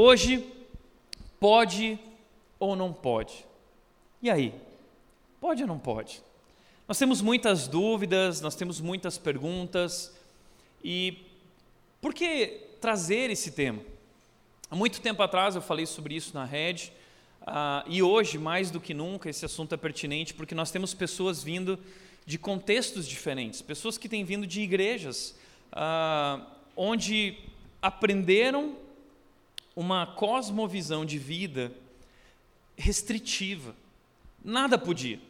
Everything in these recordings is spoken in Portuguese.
Hoje, pode ou não pode? E aí? Pode ou não pode? Nós temos muitas dúvidas, nós temos muitas perguntas, e por que trazer esse tema? Há muito tempo atrás eu falei sobre isso na rede, uh, e hoje, mais do que nunca, esse assunto é pertinente porque nós temos pessoas vindo de contextos diferentes, pessoas que têm vindo de igrejas, uh, onde aprenderam uma cosmovisão de vida restritiva. Nada podia.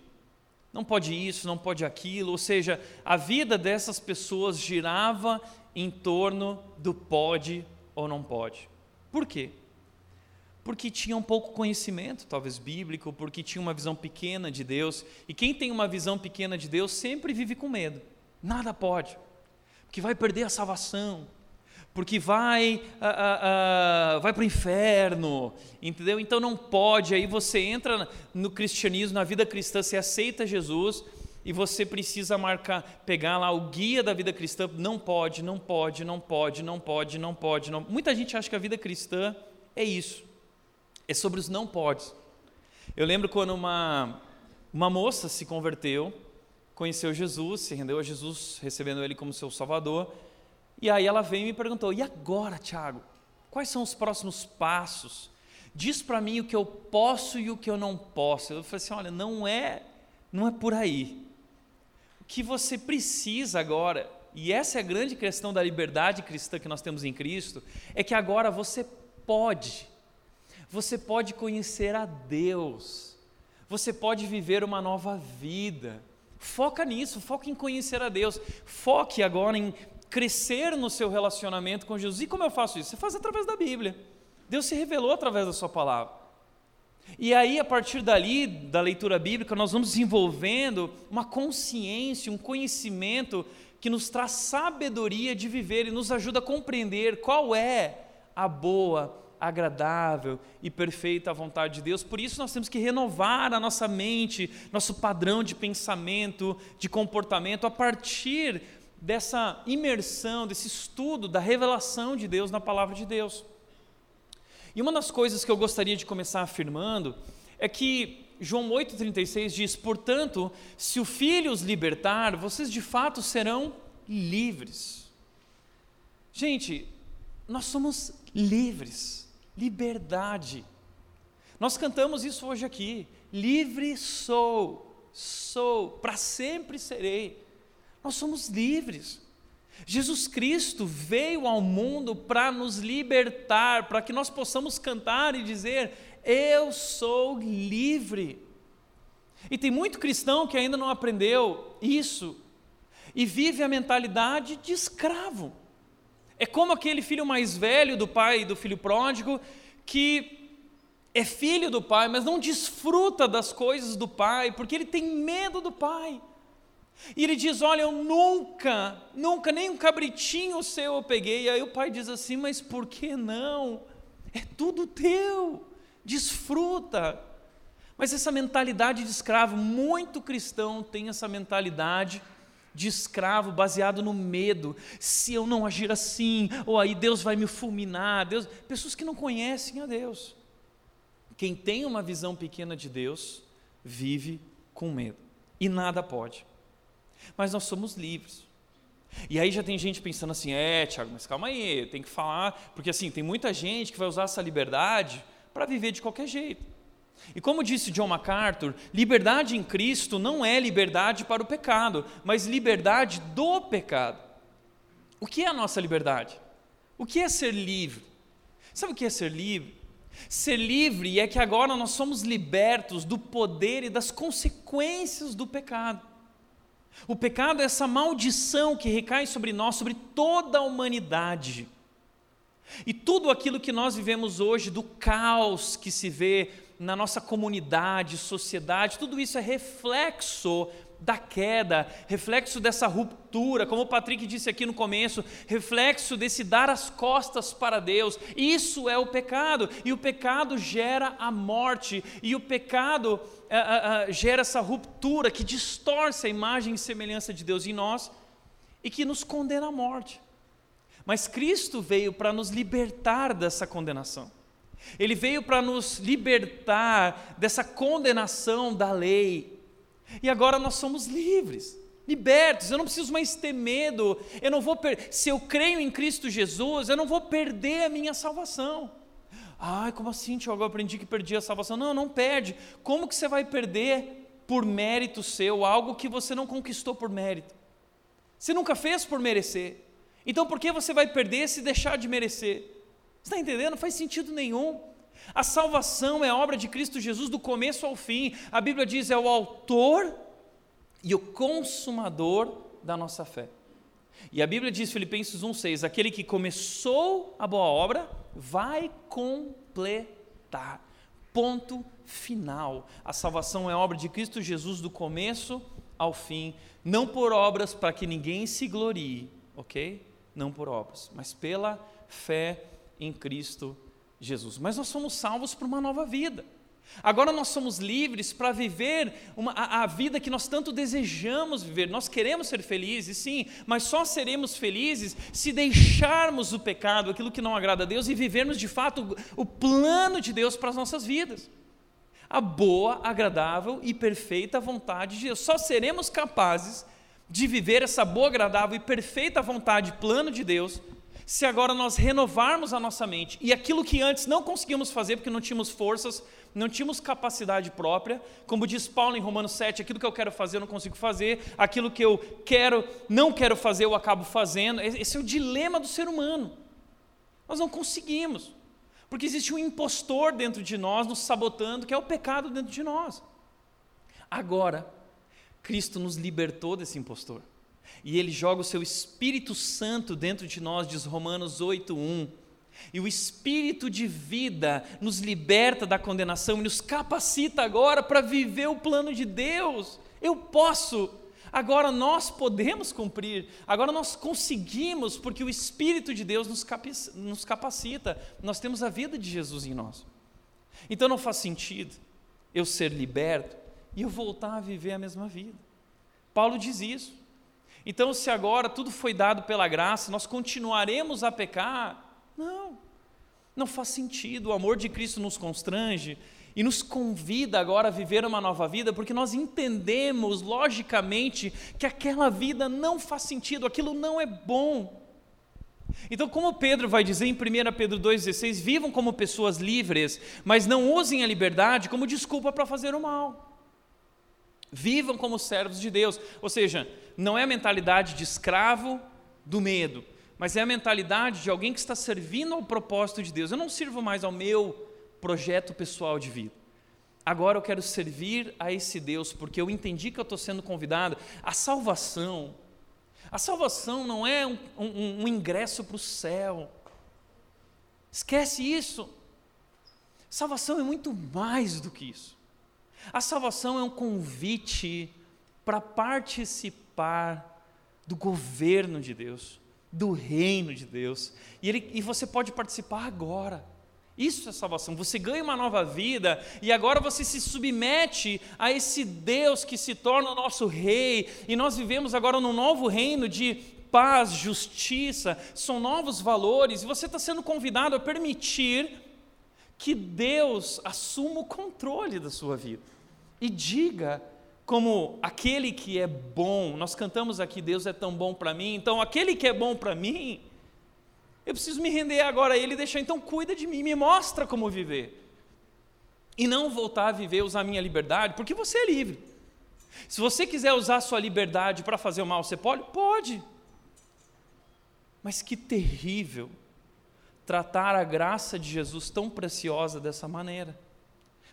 Não pode isso, não pode aquilo. Ou seja, a vida dessas pessoas girava em torno do pode ou não pode. Por quê? Porque tinham pouco conhecimento, talvez bíblico, porque tinha uma visão pequena de Deus. E quem tem uma visão pequena de Deus sempre vive com medo. Nada pode. Porque vai perder a salvação, porque vai, ah, ah, ah, vai para o inferno, entendeu? Então não pode. Aí você entra no cristianismo, na vida cristã, você aceita Jesus e você precisa marcar, pegar lá o guia da vida cristã. Não pode, não pode, não pode, não pode, não pode. Não. Muita gente acha que a vida cristã é isso, é sobre os não podes. Eu lembro quando uma, uma moça se converteu, conheceu Jesus, se rendeu a Jesus, recebendo Ele como seu Salvador. E aí ela veio e me perguntou: e agora, Tiago? Quais são os próximos passos? Diz para mim o que eu posso e o que eu não posso. Eu falei assim: olha, não é, não é por aí. O que você precisa agora, e essa é a grande questão da liberdade cristã que nós temos em Cristo, é que agora você pode, você pode conhecer a Deus, você pode viver uma nova vida. Foca nisso, foca em conhecer a Deus, foque agora em crescer no seu relacionamento com Jesus. E como eu faço isso? Você faz através da Bíblia. Deus se revelou através da sua palavra. E aí, a partir dali, da leitura bíblica, nós vamos desenvolvendo uma consciência, um conhecimento que nos traz sabedoria de viver e nos ajuda a compreender qual é a boa, agradável e perfeita vontade de Deus. Por isso, nós temos que renovar a nossa mente, nosso padrão de pensamento, de comportamento, a partir dessa imersão, desse estudo da revelação de Deus na palavra de Deus. E uma das coisas que eu gostaria de começar afirmando é que João 8,36 diz: Portanto, se o Filho os libertar, vocês de fato serão livres. Gente, nós somos livres, liberdade. Nós cantamos isso hoje aqui. Livre sou, sou, para sempre serei. Nós somos livres. Jesus Cristo veio ao mundo para nos libertar, para que nós possamos cantar e dizer: Eu sou livre. E tem muito cristão que ainda não aprendeu isso e vive a mentalidade de escravo. É como aquele filho mais velho do pai e do filho pródigo que é filho do pai, mas não desfruta das coisas do pai, porque ele tem medo do pai. E ele diz: Olha, eu nunca, nunca, nem um cabritinho seu eu peguei. E aí o pai diz assim: Mas por que não? É tudo teu, desfruta. Mas essa mentalidade de escravo, muito cristão tem essa mentalidade de escravo baseado no medo. Se eu não agir assim, ou aí Deus vai me fulminar. Deus, pessoas que não conhecem a Deus. Quem tem uma visão pequena de Deus vive com medo e nada pode mas nós somos livres. E aí já tem gente pensando assim, é, Tiago, mas calma aí, tem que falar, porque assim, tem muita gente que vai usar essa liberdade para viver de qualquer jeito. E como disse John MacArthur, liberdade em Cristo não é liberdade para o pecado, mas liberdade do pecado. O que é a nossa liberdade? O que é ser livre? Sabe o que é ser livre? Ser livre é que agora nós somos libertos do poder e das consequências do pecado. O pecado é essa maldição que recai sobre nós, sobre toda a humanidade. E tudo aquilo que nós vivemos hoje, do caos que se vê na nossa comunidade, sociedade, tudo isso é reflexo da queda, reflexo dessa ruptura, como o Patrick disse aqui no começo, reflexo desse dar as costas para Deus. Isso é o pecado, e o pecado gera a morte, e o pecado uh, uh, gera essa ruptura que distorce a imagem e semelhança de Deus em nós e que nos condena à morte. Mas Cristo veio para nos libertar dessa condenação. Ele veio para nos libertar dessa condenação da lei. E agora nós somos livres, libertos. Eu não preciso mais ter medo. Eu não vou per... se eu creio em Cristo Jesus, eu não vou perder a minha salvação. Ai, como assim, Tiago? Eu aprendi que perdi a salvação. Não, não perde. Como que você vai perder por mérito seu algo que você não conquistou por mérito? Você nunca fez por merecer. Então por que você vai perder se deixar de merecer? Você está entendendo? Não faz sentido nenhum. A salvação é obra de Cristo Jesus do começo ao fim. A Bíblia diz: é o autor e o consumador da nossa fé. E a Bíblia diz, Filipenses 1,6: aquele que começou a boa obra vai completar. Ponto final. A salvação é obra de Cristo Jesus do começo ao fim, não por obras para que ninguém se glorie, ok? Não por obras, mas pela fé em Cristo Jesus. Mas nós somos salvos para uma nova vida. Agora nós somos livres para viver uma, a, a, vida que nós tanto desejamos viver. Nós queremos ser felizes, sim, mas só seremos felizes se deixarmos o pecado, aquilo que não agrada a Deus, e vivermos de fato o, o plano de Deus para as nossas vidas. A boa, agradável e perfeita vontade de Deus. Só seremos capazes de viver essa boa, agradável e perfeita vontade, plano de Deus, se agora nós renovarmos a nossa mente e aquilo que antes não conseguíamos fazer porque não tínhamos forças, não tínhamos capacidade própria, como diz Paulo em Romanos 7, aquilo que eu quero fazer eu não consigo fazer, aquilo que eu quero, não quero fazer eu acabo fazendo. Esse é o dilema do ser humano. Nós não conseguimos, porque existe um impostor dentro de nós nos sabotando, que é o pecado dentro de nós. Agora, Cristo nos libertou desse impostor e ele joga o seu Espírito Santo dentro de nós, diz Romanos 8:1. E o espírito de vida nos liberta da condenação e nos capacita agora para viver o plano de Deus. Eu posso, agora nós podemos cumprir, agora nós conseguimos, porque o Espírito de Deus nos capacita, nós temos a vida de Jesus em nós. Então não faz sentido eu ser liberto e eu voltar a viver a mesma vida. Paulo diz isso. Então, se agora tudo foi dado pela graça, nós continuaremos a pecar? Não, não faz sentido. O amor de Cristo nos constrange e nos convida agora a viver uma nova vida, porque nós entendemos logicamente que aquela vida não faz sentido, aquilo não é bom. Então, como Pedro vai dizer em 1 Pedro 2,16, vivam como pessoas livres, mas não usem a liberdade como desculpa para fazer o mal. Vivam como servos de Deus. Ou seja, não é a mentalidade de escravo do medo, mas é a mentalidade de alguém que está servindo ao propósito de Deus. Eu não sirvo mais ao meu projeto pessoal de vida. Agora eu quero servir a esse Deus, porque eu entendi que eu estou sendo convidado. A salvação, a salvação não é um, um, um ingresso para o céu. Esquece isso. Salvação é muito mais do que isso. A salvação é um convite para participar do governo de Deus, do reino de Deus. E, ele, e você pode participar agora. Isso é salvação. Você ganha uma nova vida e agora você se submete a esse Deus que se torna o nosso rei. E nós vivemos agora num novo reino de paz, justiça, são novos valores. E você está sendo convidado a permitir que Deus assuma o controle da sua vida e diga como aquele que é bom. Nós cantamos aqui Deus é tão bom para mim. Então aquele que é bom para mim, eu preciso me render agora a ele e deixar então cuida de mim, me mostra como viver. E não voltar a viver usar a minha liberdade, porque você é livre. Se você quiser usar a sua liberdade para fazer o mal, você pode? Pode. Mas que terrível tratar a graça de Jesus tão preciosa dessa maneira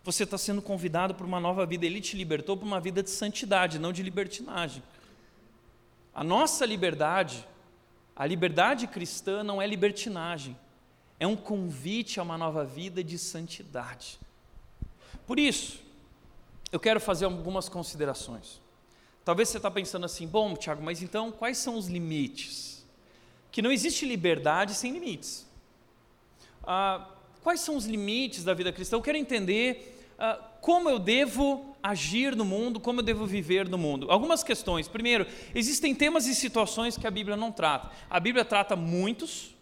você está sendo convidado para uma nova vida. Ele te libertou para uma vida de santidade, não de libertinagem. A nossa liberdade, a liberdade cristã não é libertinagem, é um convite a uma nova vida de santidade. Por isso, eu quero fazer algumas considerações. Talvez você está pensando assim, bom, Tiago, mas então quais são os limites? Que não existe liberdade sem limites. Ah, quais são os limites da vida cristã? Eu quero entender uh, como eu devo agir no mundo, como eu devo viver no mundo. Algumas questões. Primeiro, existem temas e situações que a Bíblia não trata. A Bíblia trata muitos,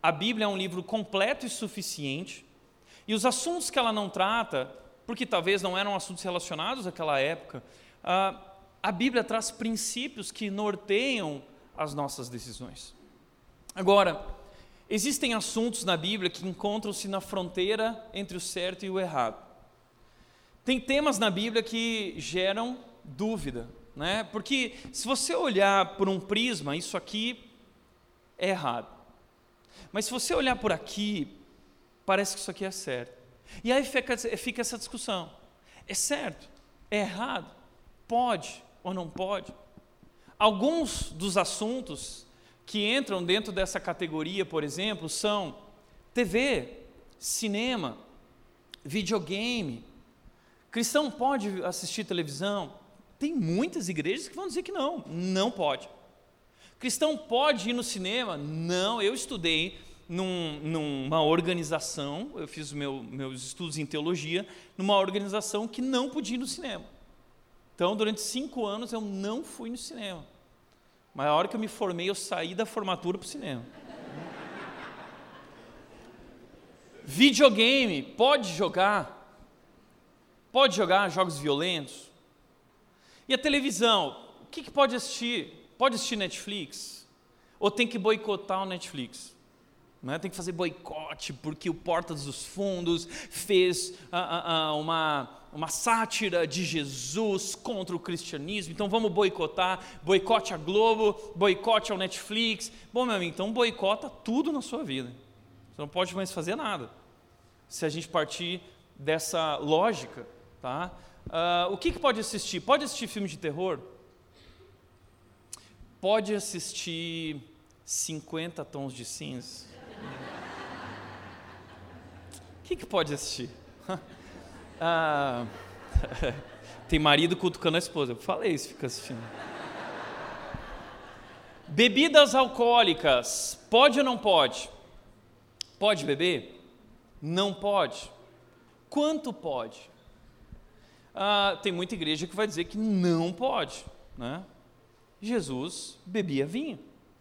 a Bíblia é um livro completo e suficiente, E os assuntos que ela não trata, porque talvez não eram assuntos relacionados àquela época, a, a Bíblia traz princípios que norteiam as nossas decisões. Agora, existem assuntos na Bíblia que encontram-se na fronteira entre o certo e o errado. Tem temas na Bíblia que geram dúvida, né? Porque se você olhar por um prisma, isso aqui é errado. Mas se você olhar por aqui, parece que isso aqui é certo. E aí fica, fica essa discussão: é certo? É errado? Pode ou não pode? Alguns dos assuntos que entram dentro dessa categoria, por exemplo, são TV, cinema, videogame. Cristão pode assistir televisão? Tem muitas igrejas que vão dizer que não, não pode. Cristão pode ir no cinema? Não, eu estudei num, numa organização, eu fiz meu, meus estudos em teologia, numa organização que não podia ir no cinema. Então, durante cinco anos eu não fui no cinema. Mas a hora que eu me formei, eu saí da formatura para o cinema. Videogame, pode jogar? Pode jogar jogos violentos? E a televisão, o que, que pode assistir? Pode assistir Netflix? Ou tem que boicotar o Netflix? Né? Tem que fazer boicote porque o Portas dos Fundos fez ah, ah, ah, uma, uma sátira de Jesus contra o cristianismo, então vamos boicotar, boicote a Globo, boicote ao Netflix. Bom, meu amigo, então boicota tudo na sua vida. Você não pode mais fazer nada. Se a gente partir dessa lógica, tá? O que, que pode assistir? Pode assistir filme de terror? Pode assistir 50 tons de cinza? O que, que pode assistir? ah, tem marido cutucando a esposa. Eu falei isso, fica assistindo. Bebidas alcoólicas, pode ou não pode? Pode beber? Não pode. Quanto pode? Ah, tem muita igreja que vai dizer que não pode. Né? Jesus bebia vinho.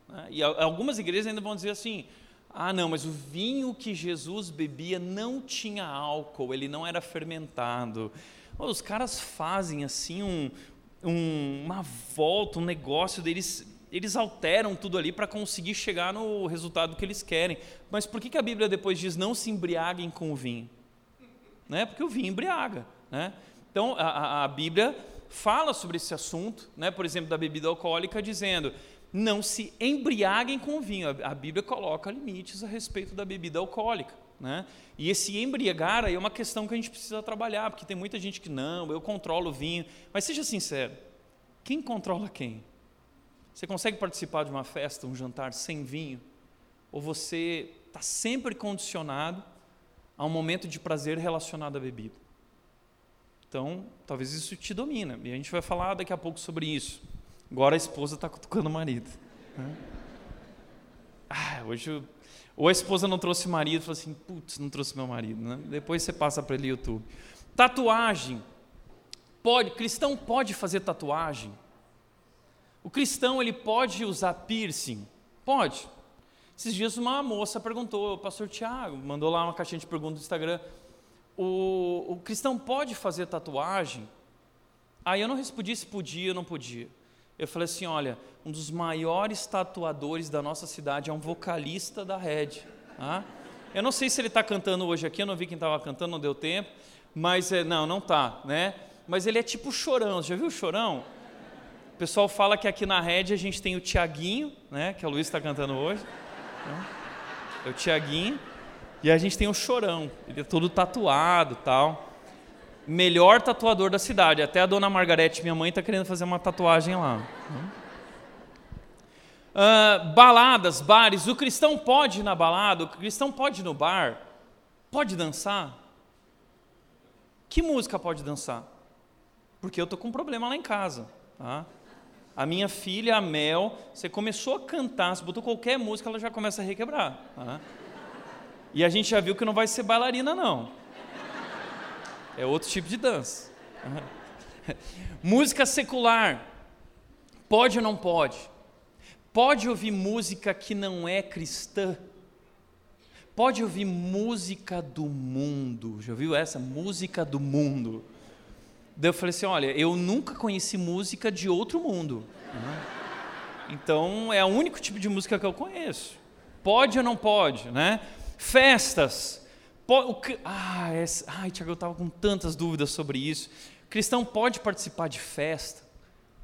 Né? E algumas igrejas ainda vão dizer assim: ah, não, mas o vinho que Jesus bebia não tinha álcool, ele não era fermentado. Os caras fazem assim um, um, uma volta, um negócio deles, eles alteram tudo ali para conseguir chegar no resultado que eles querem. Mas por que, que a Bíblia depois diz não se embriaguem com o vinho? Né? Porque o vinho embriaga. Né? Então a, a Bíblia fala sobre esse assunto, né? por exemplo, da bebida alcoólica, dizendo não se embriaguem com vinho. A Bíblia coloca limites a respeito da bebida alcoólica. Né? E esse embriagar aí é uma questão que a gente precisa trabalhar, porque tem muita gente que não, eu controlo o vinho. Mas seja sincero, quem controla quem? Você consegue participar de uma festa, um jantar sem vinho? Ou você está sempre condicionado a um momento de prazer relacionado à bebida? Então, talvez isso te domina. E a gente vai falar daqui a pouco sobre isso. Agora a esposa está cutucando o marido. Né? Ah, hoje ou a esposa não trouxe marido, falou assim, putz, não trouxe meu marido. Né? Depois você passa para ele YouTube. Tatuagem. Pode, cristão pode fazer tatuagem? O cristão ele pode usar piercing? Pode. Esses dias uma moça perguntou, o pastor Tiago, mandou lá uma caixinha de perguntas no Instagram, o, o cristão pode fazer tatuagem? Aí eu não respondi se podia ou não podia eu falei assim: olha, um dos maiores tatuadores da nossa cidade é um vocalista da Red. Tá? Eu não sei se ele está cantando hoje aqui, eu não vi quem estava cantando, não deu tempo, mas é, não, não tá, né? Mas ele é tipo chorão, já viu o chorão? O pessoal fala que aqui na Red a gente tem o Tiaguinho, né? Que a Luiz está cantando hoje. Né? É o Tiaguinho. E a gente tem o Chorão, ele é todo tatuado tal melhor tatuador da cidade. Até a dona Margarete, minha mãe, está querendo fazer uma tatuagem lá. Uh, baladas, bares. O cristão pode ir na balada, o cristão pode ir no bar, pode dançar. Que música pode dançar? Porque eu tô com um problema lá em casa. Tá? A minha filha, a Mel, você começou a cantar, você botou qualquer música, ela já começa a requebrar. Tá? E a gente já viu que não vai ser bailarina, não. É outro tipo de dança. música secular. Pode ou não pode? Pode ouvir música que não é cristã? pode ouvir música do mundo. Já ouviu essa? Música do mundo. Daí eu falei assim: olha, eu nunca conheci música de outro mundo. Então é o único tipo de música que eu conheço. Pode ou não pode, né? Festas. O que, ah, ai, Tiago, eu estava com tantas dúvidas sobre isso. O cristão pode participar de festa,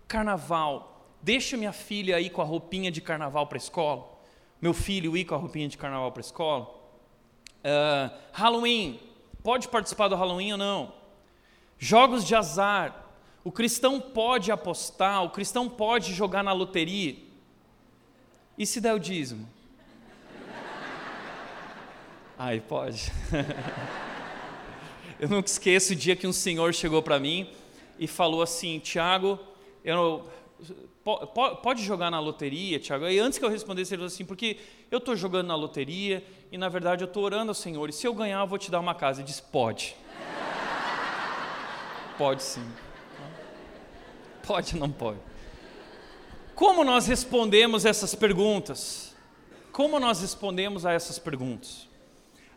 carnaval. Deixa minha filha ir com a roupinha de carnaval para a escola. Meu filho ir com a roupinha de carnaval para a escola. Uh, Halloween. Pode participar do Halloween ou não? Jogos de azar. O cristão pode apostar, o cristão pode jogar na loteria. E se der o dízimo? Ai, pode. eu nunca esqueço o dia que um senhor chegou para mim e falou assim: Tiago, eu, pode jogar na loteria, Tiago? E antes que eu respondesse, ele falou assim: porque eu estou jogando na loteria e na verdade eu estou orando ao Senhor, e se eu ganhar, eu vou te dar uma casa. Ele disse: pode. pode sim. Pode, não pode. Como nós respondemos essas perguntas? Como nós respondemos a essas perguntas?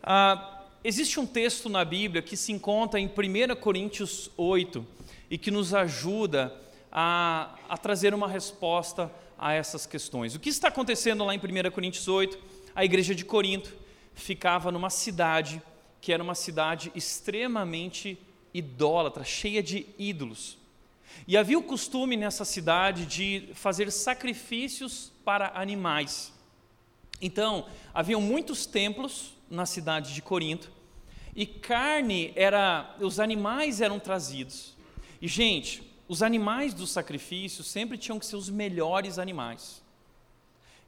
Ah, existe um texto na Bíblia que se encontra em 1 Coríntios 8 e que nos ajuda a, a trazer uma resposta a essas questões. O que está acontecendo lá em 1 Coríntios 8? A igreja de Corinto ficava numa cidade que era uma cidade extremamente idólatra, cheia de ídolos. E havia o costume nessa cidade de fazer sacrifícios para animais. Então, haviam muitos templos na cidade de Corinto, e carne era, os animais eram trazidos. E gente, os animais do sacrifício sempre tinham que ser os melhores animais.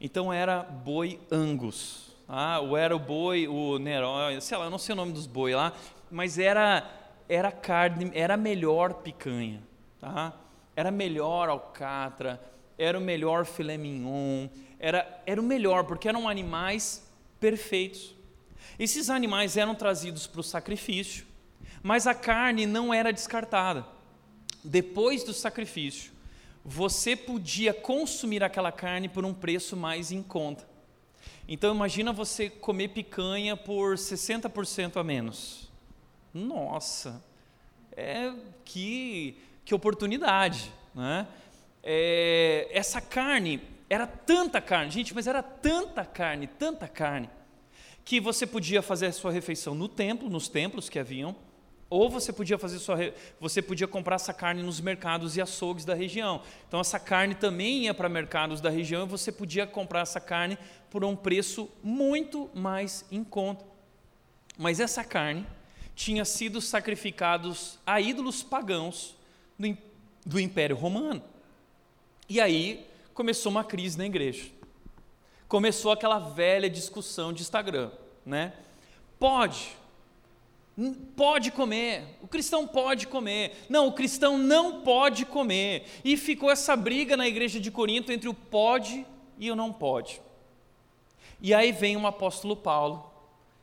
Então era boi angus, ah, ou era o boi, o Neró, sei lá, eu não sei o nome dos boi lá, mas era era carne, era melhor picanha, tá? Era melhor alcatra, era o melhor filé mignon, era era o melhor porque eram animais perfeitos. Esses animais eram trazidos para o sacrifício, mas a carne não era descartada. Depois do sacrifício, você podia consumir aquela carne por um preço mais em conta. Então imagina você comer picanha por 60% a menos. Nossa, é que, que oportunidade, né? É, essa carne era tanta carne, gente, mas era tanta carne, tanta carne que você podia fazer a sua refeição no templo, nos templos que haviam, ou você podia fazer sua, você podia comprar essa carne nos mercados e açougues da região. Então essa carne também ia para mercados da região e você podia comprar essa carne por um preço muito mais em conta. Mas essa carne tinha sido sacrificados a ídolos pagãos do, do Império Romano. E aí começou uma crise na igreja começou aquela velha discussão de Instagram, né? Pode, pode comer, o cristão pode comer, não, o cristão não pode comer, e ficou essa briga na igreja de Corinto entre o pode e o não pode. E aí vem o apóstolo Paulo,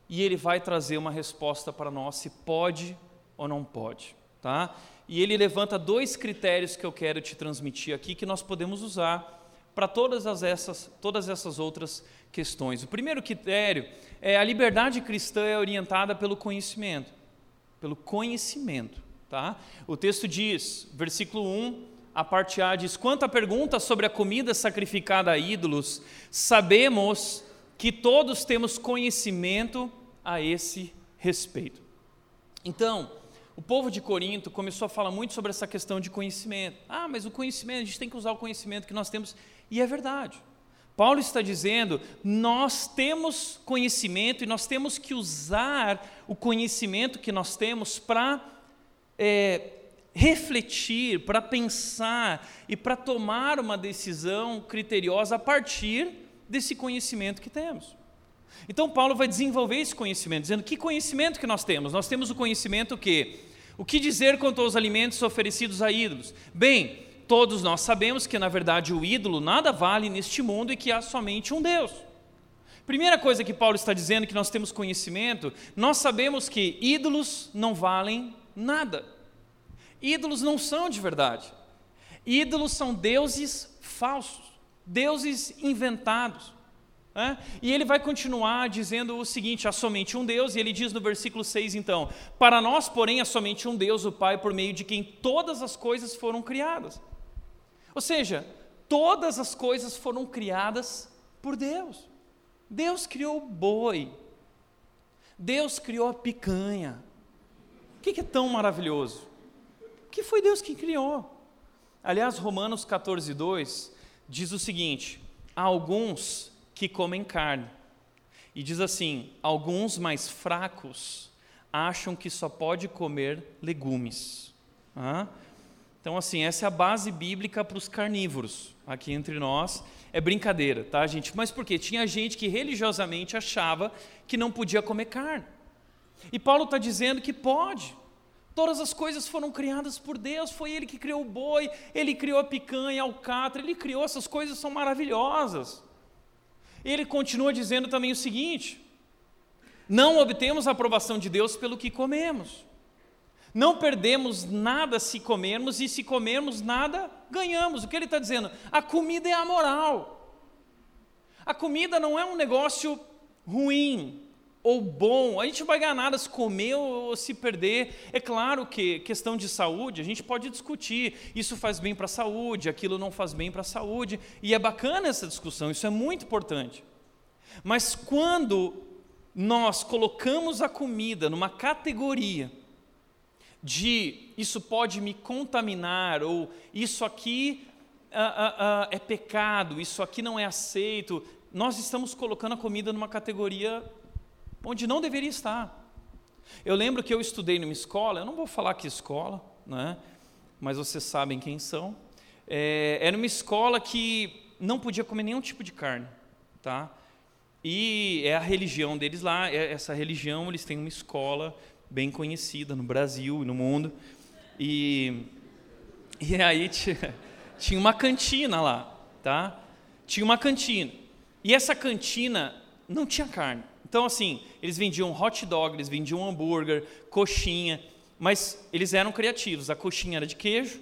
e ele vai trazer uma resposta para nós se pode ou não pode, tá? E ele levanta dois critérios que eu quero te transmitir aqui que nós podemos usar para todas essas, todas essas outras questões. O primeiro critério é a liberdade cristã é orientada pelo conhecimento, pelo conhecimento, tá? O texto diz, versículo 1, a parte A diz: "Quanto à pergunta sobre a comida sacrificada a ídolos, sabemos que todos temos conhecimento a esse respeito." Então, o povo de Corinto começou a falar muito sobre essa questão de conhecimento. Ah, mas o conhecimento, a gente tem que usar o conhecimento que nós temos e é verdade. Paulo está dizendo: nós temos conhecimento e nós temos que usar o conhecimento que nós temos para é, refletir, para pensar e para tomar uma decisão criteriosa a partir desse conhecimento que temos. Então Paulo vai desenvolver esse conhecimento, dizendo que conhecimento que nós temos? Nós temos o conhecimento que o que dizer quanto aos alimentos oferecidos a ídolos? Bem, todos nós sabemos que, na verdade, o ídolo nada vale neste mundo e que há somente um Deus. Primeira coisa que Paulo está dizendo que nós temos conhecimento, nós sabemos que ídolos não valem nada. Ídolos não são de verdade. Ídolos são deuses falsos, deuses inventados. É? E ele vai continuar dizendo o seguinte: há somente um Deus, e ele diz no versículo 6, então: Para nós, porém, há somente um Deus, o Pai, por meio de quem todas as coisas foram criadas. Ou seja, todas as coisas foram criadas por Deus. Deus criou o boi, Deus criou a picanha. O que é tão maravilhoso? Que foi Deus que criou. Aliás, Romanos 14, 2 diz o seguinte: há alguns que comem carne. E diz assim: alguns mais fracos acham que só pode comer legumes. Ah? Então, assim, essa é a base bíblica para os carnívoros. Aqui entre nós é brincadeira, tá, gente? Mas por quê? Tinha gente que religiosamente achava que não podia comer carne. E Paulo está dizendo que pode. Todas as coisas foram criadas por Deus, foi Ele que criou o boi, Ele criou a picanha, a alcatra, Ele criou essas coisas, são maravilhosas. Ele continua dizendo também o seguinte: não obtemos a aprovação de Deus pelo que comemos. Não perdemos nada se comermos, e se comermos nada, ganhamos. O que ele está dizendo? A comida é amoral. A comida não é um negócio ruim ou bom. A gente não vai ganhar nada se comer ou se perder. É claro que questão de saúde, a gente pode discutir. Isso faz bem para a saúde, aquilo não faz bem para a saúde. E é bacana essa discussão, isso é muito importante. Mas quando nós colocamos a comida numa categoria de isso pode me contaminar, ou isso aqui ah, ah, ah, é pecado, isso aqui não é aceito, nós estamos colocando a comida numa categoria onde não deveria estar. Eu lembro que eu estudei numa escola, eu não vou falar que escola, né, mas vocês sabem quem são. É, era uma escola que não podia comer nenhum tipo de carne, tá? E é a religião deles lá, é essa religião, eles têm uma escola bem conhecida no Brasil e no mundo. E, e aí tinha, tinha uma cantina lá, tá? Tinha uma cantina. E essa cantina não tinha carne. Então, assim, eles vendiam hot dog, eles vendiam hambúrguer, coxinha, mas eles eram criativos. A coxinha era de queijo,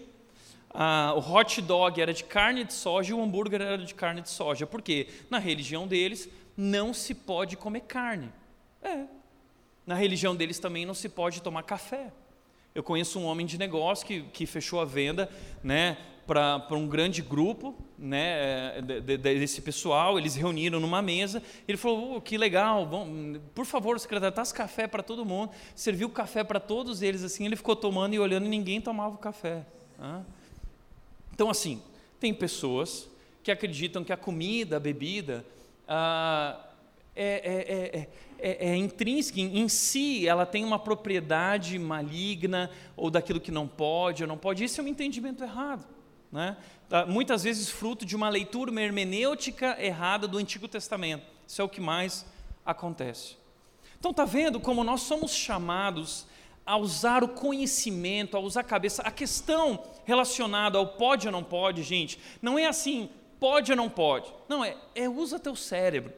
a, o hot dog era de carne de soja e o hambúrguer era de carne de soja. Por quê? Na religião deles, não se pode comer carne. É, na religião deles também não se pode tomar café. Eu conheço um homem de negócio que, que fechou a venda né, para um grande grupo né, de, de, desse pessoal. Eles reuniram numa mesa. Ele falou: oh, Que legal, bom, por favor, secretário, traz café para todo mundo. Serviu café para todos eles. assim Ele ficou tomando e olhando e ninguém tomava o café. Então, assim, tem pessoas que acreditam que a comida, a bebida, ah, é, é, é, é, intrínseca, em, si, ela tem uma propriedade maligna, ou daquilo que não pode ou não pode. Isso é um entendimento errado. Né? Muitas vezes fruto de uma leitura, uma hermenêutica errada do Antigo Testamento. Isso é o que mais acontece. Então, está vendo como nós somos chamados a usar o conhecimento, a usar a cabeça. A questão relacionada ao pode ou não pode, gente, não é assim, pode ou não pode. Não, é, é usa teu cérebro.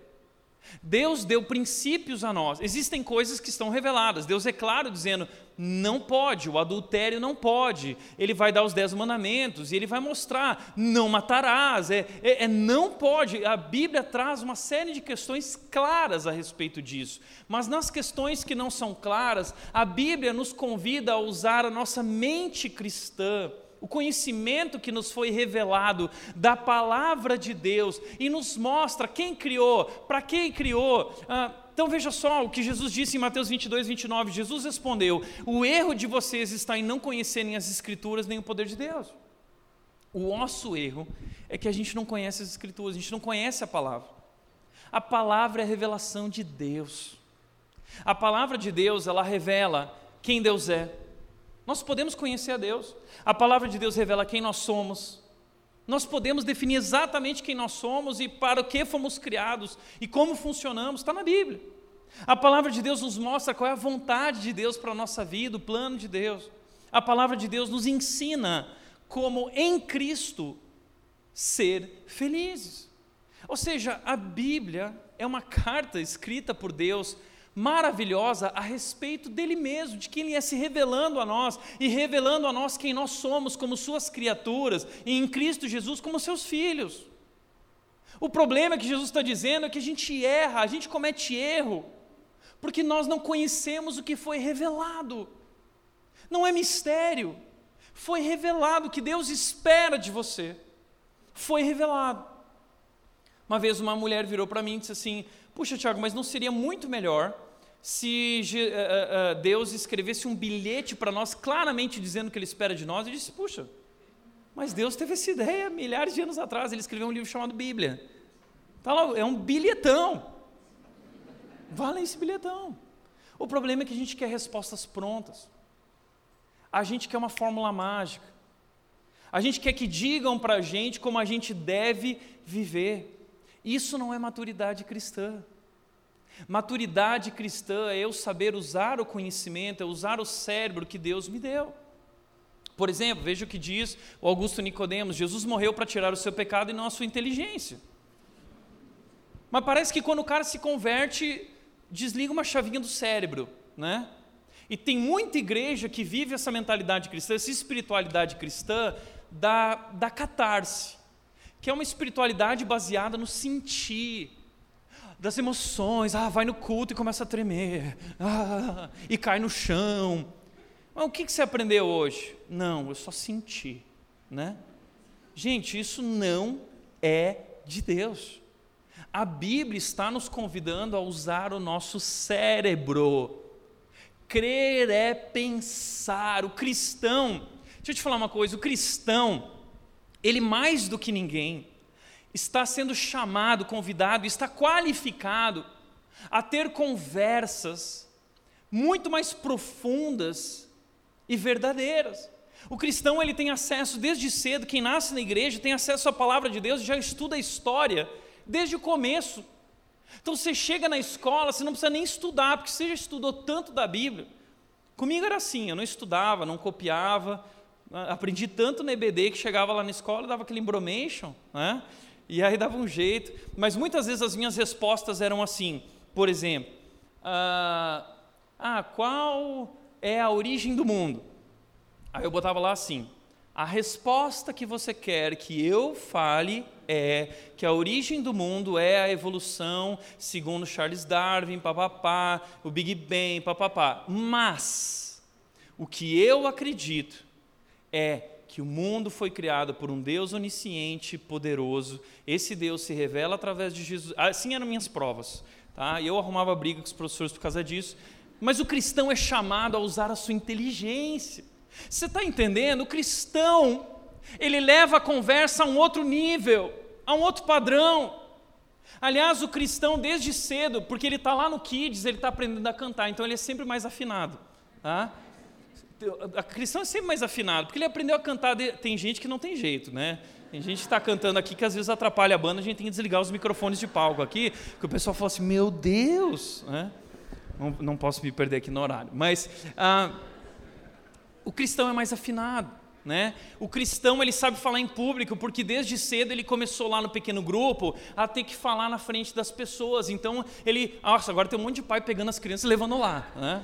Deus deu princípios a nós. Existem coisas que estão reveladas. Deus é claro dizendo: não pode, o adultério não pode. Ele vai dar os dez mandamentos e ele vai mostrar: não matarás. É, é, é, não pode. A Bíblia traz uma série de questões claras a respeito disso. Mas nas questões que não são claras, a Bíblia nos convida a usar a nossa mente cristã o conhecimento que nos foi revelado da palavra de Deus e nos mostra quem criou, para quem criou. Ah, então veja só o que Jesus disse em Mateus 22, 29. Jesus respondeu: O erro de vocês está em não conhecerem as Escrituras nem o poder de Deus. O nosso erro é que a gente não conhece as Escrituras, a gente não conhece a palavra. A palavra é a revelação de Deus. A palavra de Deus, ela revela quem Deus é, nós podemos conhecer a Deus. A palavra de Deus revela quem nós somos. Nós podemos definir exatamente quem nós somos e para o que fomos criados e como funcionamos, está na Bíblia. A palavra de Deus nos mostra qual é a vontade de Deus para a nossa vida, o plano de Deus. A palavra de Deus nos ensina como em Cristo ser felizes. Ou seja, a Bíblia é uma carta escrita por Deus maravilhosa a respeito dele mesmo, de que ele ia se revelando a nós e revelando a nós quem nós somos como suas criaturas e em Cristo Jesus como seus filhos. O problema que Jesus está dizendo é que a gente erra, a gente comete erro, porque nós não conhecemos o que foi revelado. Não é mistério, foi revelado o que Deus espera de você. Foi revelado. Uma vez uma mulher virou para mim e disse assim: Puxa, Tiago, mas não seria muito melhor se uh, uh, Deus escrevesse um bilhete para nós, claramente dizendo o que Ele espera de nós? Eu disse: Puxa, mas Deus teve essa ideia milhares de anos atrás. Ele escreveu um livro chamado Bíblia. Tá lá, é um bilhetão. Vale esse bilhetão. O problema é que a gente quer respostas prontas. A gente quer uma fórmula mágica. A gente quer que digam para a gente como a gente deve viver. Isso não é maturidade cristã. Maturidade cristã é eu saber usar o conhecimento, é usar o cérebro que Deus me deu. Por exemplo, veja o que diz o Augusto Nicodemos: Jesus morreu para tirar o seu pecado e não a sua inteligência. Mas parece que quando o cara se converte, desliga uma chavinha do cérebro, né? E tem muita igreja que vive essa mentalidade cristã, essa espiritualidade cristã da, da catarse, que é uma espiritualidade baseada no sentir, das emoções, ah, vai no culto e começa a tremer, ah, e cai no chão. Mas o que, que você aprendeu hoje? Não, eu só senti, né? Gente, isso não é de Deus. A Bíblia está nos convidando a usar o nosso cérebro. Crer é pensar. O cristão, deixa eu te falar uma coisa: o cristão, ele mais do que ninguém, está sendo chamado, convidado, está qualificado a ter conversas muito mais profundas e verdadeiras. O cristão ele tem acesso desde cedo, quem nasce na igreja tem acesso à palavra de Deus, já estuda a história desde o começo. Então você chega na escola, você não precisa nem estudar, porque você já estudou tanto da Bíblia. Comigo era assim, eu não estudava, não copiava, aprendi tanto na EBD que chegava lá na escola, dava aquele embromation, né? e aí dava um jeito, mas muitas vezes as minhas respostas eram assim, por exemplo, ah, ah qual é a origem do mundo? Aí eu botava lá assim, a resposta que você quer que eu fale é que a origem do mundo é a evolução, segundo Charles Darwin, papapá, o Big Bang, papapá. Mas o que eu acredito é que o mundo foi criado por um Deus onisciente, poderoso. Esse Deus se revela através de Jesus. Assim eram minhas provas, tá? Eu arrumava briga com os professores por causa disso. Mas o cristão é chamado a usar a sua inteligência. Você está entendendo? O cristão, ele leva a conversa a um outro nível, a um outro padrão. Aliás, o cristão, desde cedo, porque ele está lá no Kids, ele está aprendendo a cantar, então ele é sempre mais afinado. Tá? A cristão é sempre mais afinado, porque ele aprendeu a cantar. De... Tem gente que não tem jeito, né? Tem gente que está cantando aqui que às vezes atrapalha a banda, a gente tem que desligar os microfones de palco aqui, que o pessoal fala assim: Meu Deus! Né? Não, não posso me perder aqui no horário. Mas. Ah, o cristão é mais afinado. Né? O cristão ele sabe falar em público porque desde cedo ele começou lá no pequeno grupo a ter que falar na frente das pessoas. Então ele, nossa, agora tem um monte de pai pegando as crianças e levando lá. Né?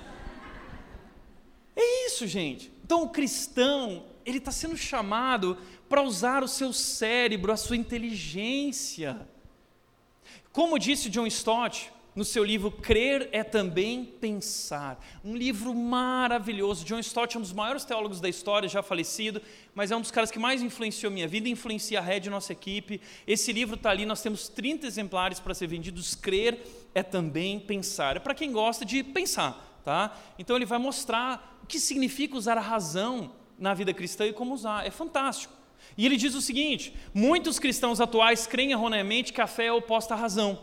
Isso, gente. Então o cristão ele está sendo chamado para usar o seu cérebro, a sua inteligência. Como disse John Stott, no seu livro Crer é também pensar. Um livro maravilhoso. John Stott é um dos maiores teólogos da história, já falecido, mas é um dos caras que mais influenciou minha vida, influencia a Red, nossa equipe. Esse livro está ali, nós temos 30 exemplares para ser vendidos. Crer é também pensar. É para quem gosta de pensar, tá? Então ele vai mostrar que significa usar a razão na vida cristã e como usar. É fantástico. E ele diz o seguinte: muitos cristãos atuais creem erroneamente que a fé é oposta à razão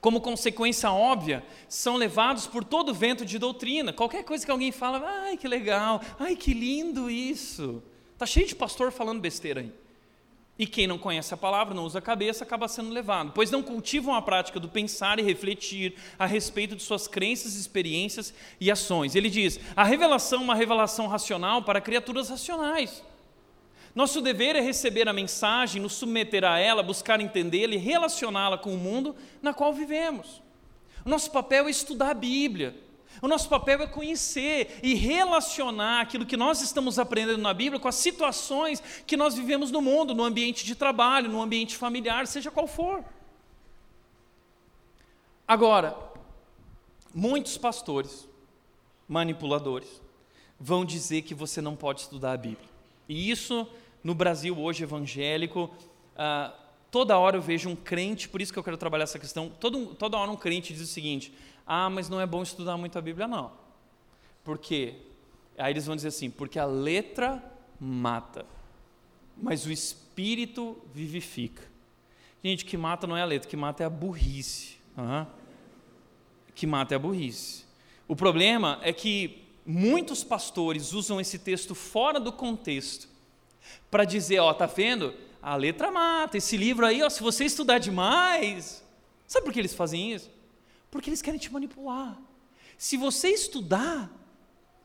como consequência óbvia, são levados por todo vento de doutrina. Qualquer coisa que alguém fala, ai que legal, ai que lindo isso. Está cheio de pastor falando besteira aí. E quem não conhece a palavra, não usa a cabeça, acaba sendo levado, pois não cultivam a prática do pensar e refletir a respeito de suas crenças, experiências e ações. Ele diz: a revelação é uma revelação racional para criaturas racionais. Nosso dever é receber a mensagem, nos submeter a ela, buscar entendê-la e relacioná-la com o mundo na qual vivemos. Nosso papel é estudar a Bíblia, O nosso papel é conhecer e relacionar aquilo que nós estamos aprendendo na Bíblia com as situações que nós vivemos no mundo, no ambiente de trabalho, no ambiente familiar, seja qual for. Agora, muitos pastores, manipuladores, vão dizer que você não pode estudar a Bíblia. E isso, no Brasil hoje evangélico, ah, toda hora eu vejo um crente, por isso que eu quero trabalhar essa questão, todo, toda hora um crente diz o seguinte: ah, mas não é bom estudar muito a Bíblia, não. Por quê? Aí eles vão dizer assim: porque a letra mata, mas o espírito vivifica. Gente, que mata não é a letra, que mata é a burrice. Uhum. Que mata é a burrice. O problema é que muitos pastores usam esse texto fora do contexto para dizer: ó, tá vendo? A letra mata. Esse livro aí, ó, se você estudar demais. Sabe por que eles fazem isso? Porque eles querem te manipular. Se você estudar,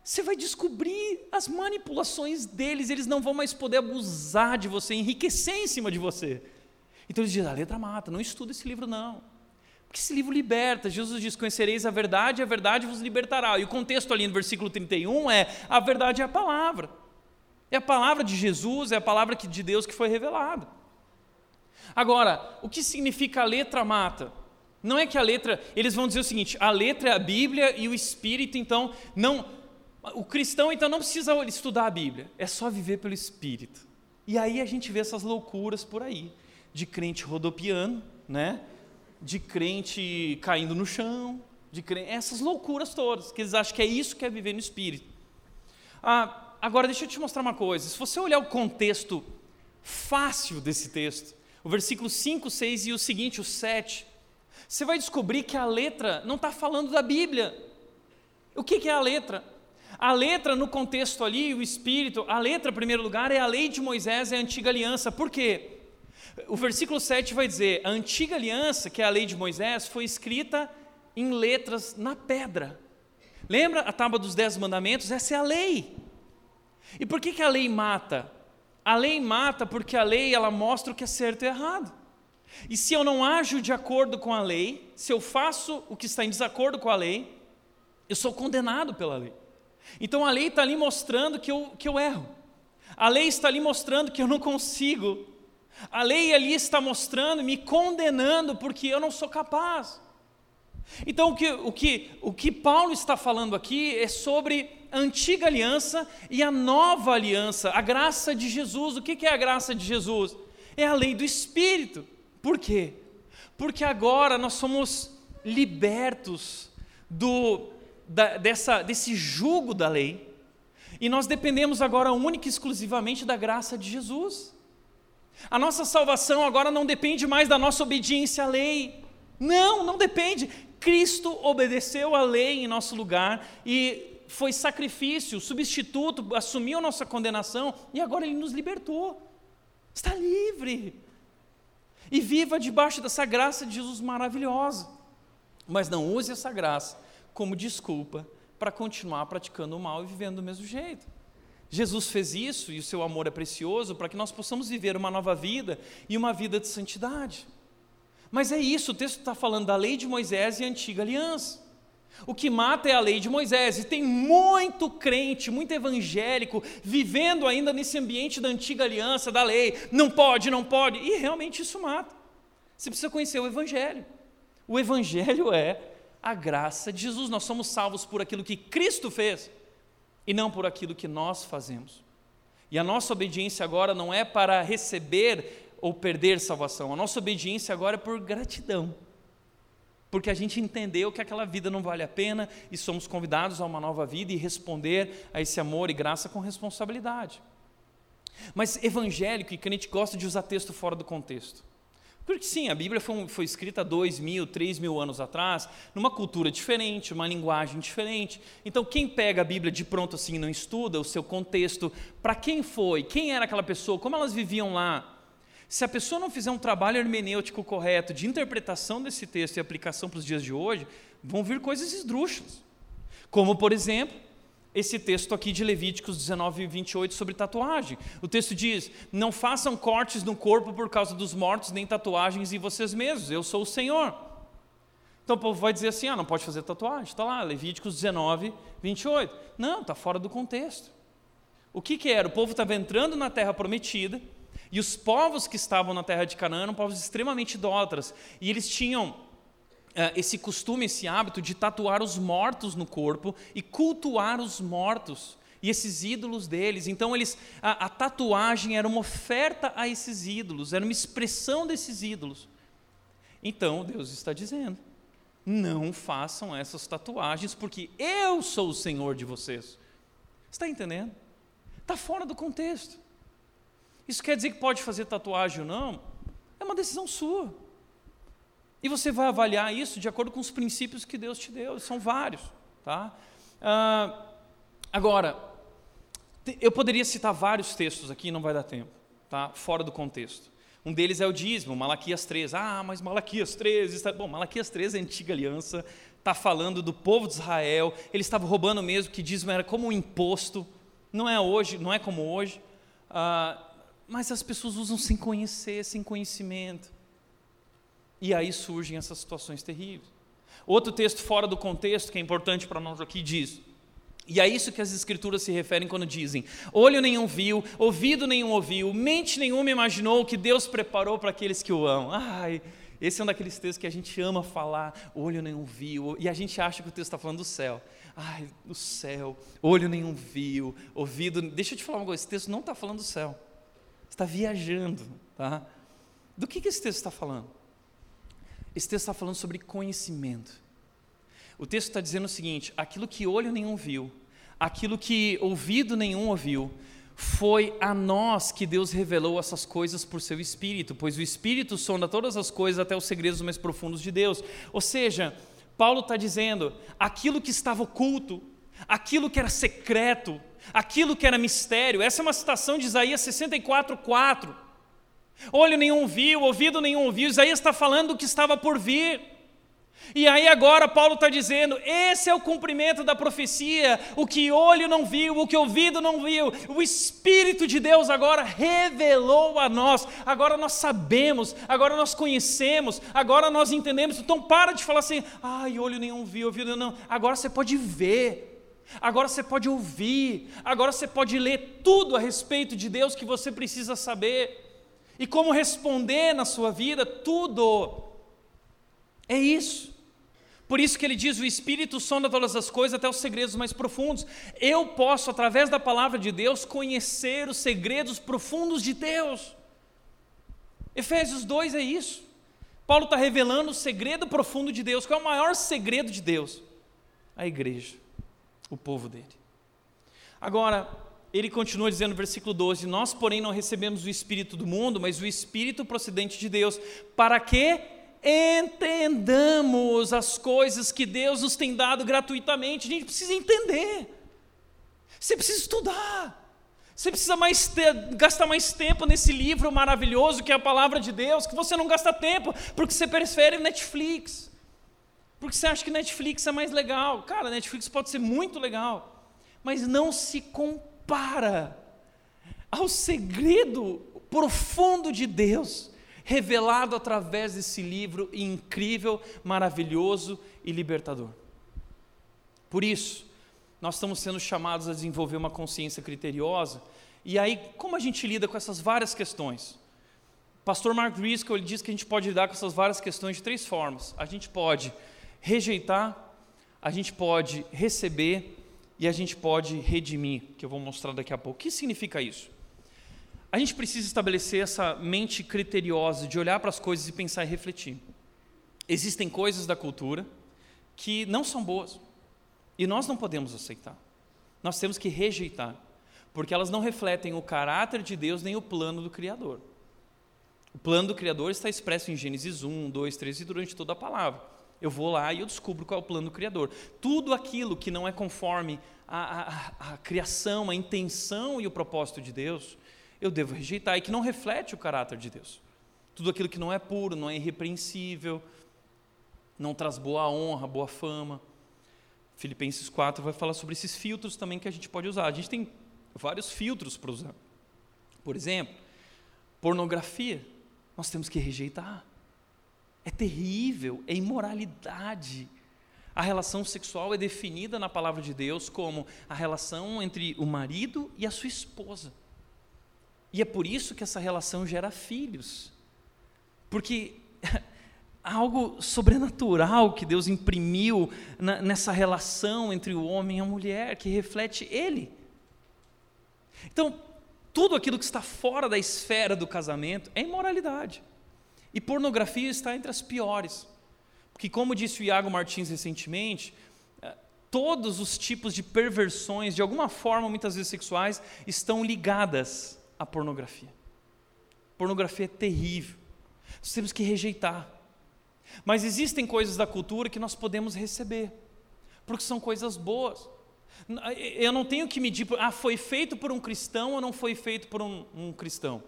você vai descobrir as manipulações deles, eles não vão mais poder abusar de você, enriquecer em cima de você. Então eles dizem: a letra mata, não estuda esse livro, não. Porque esse livro liberta. Jesus diz: Conhecereis a verdade, a verdade vos libertará. E o contexto ali no versículo 31 é: a verdade é a palavra. É a palavra de Jesus, é a palavra de Deus que foi revelada. Agora, o que significa a letra mata? Não é que a letra, eles vão dizer o seguinte: a letra é a Bíblia e o Espírito, então, não. O cristão, então, não precisa estudar a Bíblia, é só viver pelo Espírito. E aí a gente vê essas loucuras por aí, de crente rodopiando, né? De crente caindo no chão, de crente, essas loucuras todas, que eles acham que é isso que é viver no Espírito. Ah, agora, deixa eu te mostrar uma coisa: se você olhar o contexto fácil desse texto, o versículo 5, 6 e o seguinte, o 7, você vai descobrir que a letra não está falando da Bíblia. O que, que é a letra? A letra, no contexto ali, o espírito, a letra, em primeiro lugar, é a lei de Moisés, é a antiga aliança. Por quê? O versículo 7 vai dizer: a antiga aliança, que é a lei de Moisés, foi escrita em letras na pedra. Lembra a tábua dos dez mandamentos? Essa é a lei. E por que, que a lei mata? A lei mata porque a lei ela mostra o que é certo e errado. E se eu não ajo de acordo com a lei, se eu faço o que está em desacordo com a lei, eu sou condenado pela lei. Então a lei está ali mostrando que eu, que eu erro. A lei está ali mostrando que eu não consigo. A lei ali está mostrando, me condenando porque eu não sou capaz. Então o que, o que, o que Paulo está falando aqui é sobre a antiga aliança e a nova aliança, a graça de Jesus. O que é a graça de Jesus? É a lei do Espírito. Por quê? Porque agora nós somos libertos do, da, dessa, desse jugo da lei e nós dependemos agora única e exclusivamente da graça de Jesus. A nossa salvação agora não depende mais da nossa obediência à lei. Não, não depende. Cristo obedeceu à lei em nosso lugar e foi sacrifício, substituto, assumiu nossa condenação e agora ele nos libertou. Está livre e viva debaixo dessa graça de Jesus maravilhosa. Mas não use essa graça como desculpa para continuar praticando o mal e vivendo do mesmo jeito. Jesus fez isso e o seu amor é precioso para que nós possamos viver uma nova vida e uma vida de santidade. Mas é isso, o texto está falando da lei de Moisés e a antiga aliança. O que mata é a lei de Moisés, e tem muito crente, muito evangélico, vivendo ainda nesse ambiente da antiga aliança, da lei, não pode, não pode, e realmente isso mata. Você precisa conhecer o Evangelho. O Evangelho é a graça de Jesus, nós somos salvos por aquilo que Cristo fez, e não por aquilo que nós fazemos. E a nossa obediência agora não é para receber ou perder salvação, a nossa obediência agora é por gratidão porque a gente entendeu que aquela vida não vale a pena e somos convidados a uma nova vida e responder a esse amor e graça com responsabilidade. Mas evangélico e crente gosta de usar texto fora do contexto. Porque sim, a Bíblia foi, foi, escrita dois mil, três mil anos atrás, numa cultura diferente, uma linguagem diferente. Então, quem pega a Bíblia de pronto assim e não estuda o seu contexto, para quem foi, quem era aquela pessoa, como elas viviam lá, se a pessoa não fizer um trabalho hermenêutico correto de interpretação desse texto e aplicação para os dias de hoje, vão vir coisas esdrúxulas. Como, por exemplo, esse texto aqui de Levíticos 19 e 28 sobre tatuagem. O texto diz: Não façam cortes no corpo por causa dos mortos, nem tatuagens em vocês mesmos, eu sou o Senhor. Então o povo vai dizer assim: ah, não pode fazer tatuagem. Está lá, Levíticos 19, 28. Não, está fora do contexto. O que, que era? O povo estava entrando na terra prometida, e os povos que estavam na terra de Canaã eram povos extremamente idólatras. E eles tinham uh, esse costume, esse hábito de tatuar os mortos no corpo e cultuar os mortos e esses ídolos deles. Então eles a, a, tatuagem era uma oferta a esses ídolos, era uma expressão desses ídolos. Então Deus está dizendo: não façam essas tatuagens, porque eu sou o Senhor de vocês. Está entendendo? Está fora do contexto. Isso quer dizer que pode fazer tatuagem ou não? É uma decisão sua. E você vai avaliar isso de acordo com os princípios que Deus te deu, são vários. Tá? Ah, agora, eu poderia citar vários textos aqui, não vai dar tempo, tá? fora do contexto. Um deles é o dízimo, Malaquias 3. Ah, mas Malaquias 3 está. Bom, Malaquias 3 é a antiga aliança, está falando do povo de Israel. Eles estavam roubando mesmo, que dízimo era como um imposto. Não é hoje, não é como hoje. Ah, mas as pessoas usam sem conhecer, sem conhecimento. E aí surgem essas situações terríveis. Outro texto fora do contexto, que é importante para nós aqui, diz: e é isso que as escrituras se referem quando dizem: olho nenhum viu, ouvido nenhum ouviu, mente nenhuma imaginou que Deus preparou para aqueles que o amam. Ai, esse é um daqueles textos que a gente ama falar, olho nenhum viu, e a gente acha que o texto está falando do céu. Ai, do céu, olho nenhum viu, ouvido. Deixa eu te falar uma coisa: esse texto não está falando do céu, está viajando, tá? Do que, que esse texto está falando? Esse texto está falando sobre conhecimento. O texto está dizendo o seguinte: aquilo que olho nenhum viu, aquilo que ouvido nenhum ouviu, foi a nós que Deus revelou essas coisas por seu Espírito, pois o Espírito sonda todas as coisas até os segredos mais profundos de Deus. Ou seja, Paulo está dizendo: aquilo que estava oculto, aquilo que era secreto, aquilo que era mistério, essa é uma citação de Isaías 64, 4. Olho nenhum viu, ouvido nenhum ouviu, Isaías está falando do que estava por vir. E aí agora Paulo está dizendo: esse é o cumprimento da profecia, o que olho não viu, o que ouvido não viu, o Espírito de Deus agora revelou a nós, agora nós sabemos, agora nós conhecemos, agora nós entendemos. Então para de falar assim, ai, olho nenhum viu, ouvido não. Agora você pode ver. Agora você pode ouvir, agora você pode ler tudo a respeito de Deus que você precisa saber, e como responder na sua vida, tudo. É isso. Por isso que ele diz: o Espírito sonda todas as coisas até os segredos mais profundos. Eu posso, através da palavra de Deus, conhecer os segredos profundos de Deus. Efésios 2 é isso. Paulo está revelando o segredo profundo de Deus. Qual é o maior segredo de Deus? A igreja, o povo dele. Agora, ele continua dizendo no versículo 12: Nós, porém, não recebemos o Espírito do mundo, mas o Espírito procedente de Deus, para que entendamos as coisas que Deus nos tem dado gratuitamente. A gente precisa entender. Você precisa estudar. Você precisa mais ter, gastar mais tempo nesse livro maravilhoso que é a palavra de Deus, que você não gasta tempo porque você prefere Netflix. Porque você acha que Netflix é mais legal. Cara, Netflix pode ser muito legal, mas não se compara ao segredo profundo de Deus revelado através desse livro incrível, maravilhoso e libertador. Por isso, nós estamos sendo chamados a desenvolver uma consciência criteriosa. E aí, como a gente lida com essas várias questões? Pastor Mark Driscoll ele diz que a gente pode lidar com essas várias questões de três formas. A gente pode rejeitar, a gente pode receber e a gente pode redimir, que eu vou mostrar daqui a pouco. O que significa isso? a gente precisa estabelecer essa mente criteriosa de olhar para as coisas e pensar e refletir. Existem coisas da cultura que não são boas e nós não podemos aceitar. Nós temos que rejeitar, porque elas não refletem o caráter de Deus nem o plano do Criador. O plano do Criador está expresso em Gênesis 1, 2, 3 e durante toda a palavra. Eu vou lá e eu descubro qual é o plano do Criador. Tudo aquilo que não é conforme a, a, a criação, a intenção e o propósito de Deus, eu devo rejeitar e que não reflete o caráter de Deus. Tudo aquilo que não é puro, não é irrepreensível, não traz boa honra, boa fama. Filipenses 4 vai falar sobre esses filtros também que a gente pode usar. A gente tem vários filtros para usar. Por exemplo, pornografia, nós temos que rejeitar. É terrível, é imoralidade. A relação sexual é definida na palavra de Deus como a relação entre o marido e a sua esposa. E é por isso que essa relação gera filhos. Porque algo sobrenatural que Deus imprimiu na, nessa relação entre o homem e a mulher, que reflete Ele. Então, tudo aquilo que está fora da esfera do casamento é imoralidade. E pornografia está entre as piores. Porque, como disse o Iago Martins recentemente, eh, todos os tipos de perversões, de alguma forma, muitas vezes sexuais, estão ligadas à pornografia. Pornografia é terrível. Nós temos que rejeitar. Mas existem coisas da cultura que nós podemos receber, porque são coisas boas. Eu não tenho que medir, ah, foi feito por um cristão ou não foi feito por um, um cristão.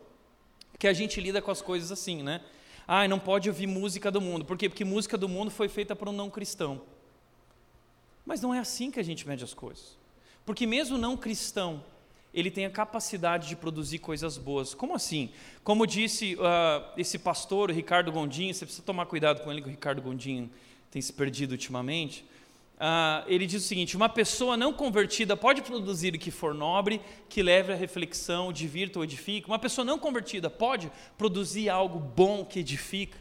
Que a gente lida com as coisas assim, né? Ah, não pode ouvir música do mundo. Por quê? Porque música do mundo foi feita por um não cristão. Mas não é assim que a gente mede as coisas. Porque mesmo não cristão, ele tem a capacidade de produzir coisas boas. Como assim? Como disse uh, esse pastor, o Ricardo Gondim, você precisa tomar cuidado com ele, que o Ricardo Gondim tem se perdido ultimamente. Uh, ele diz o seguinte: uma pessoa não convertida pode produzir o que for nobre, que leve à reflexão, divirta ou edifique. Uma pessoa não convertida pode produzir algo bom que edifica.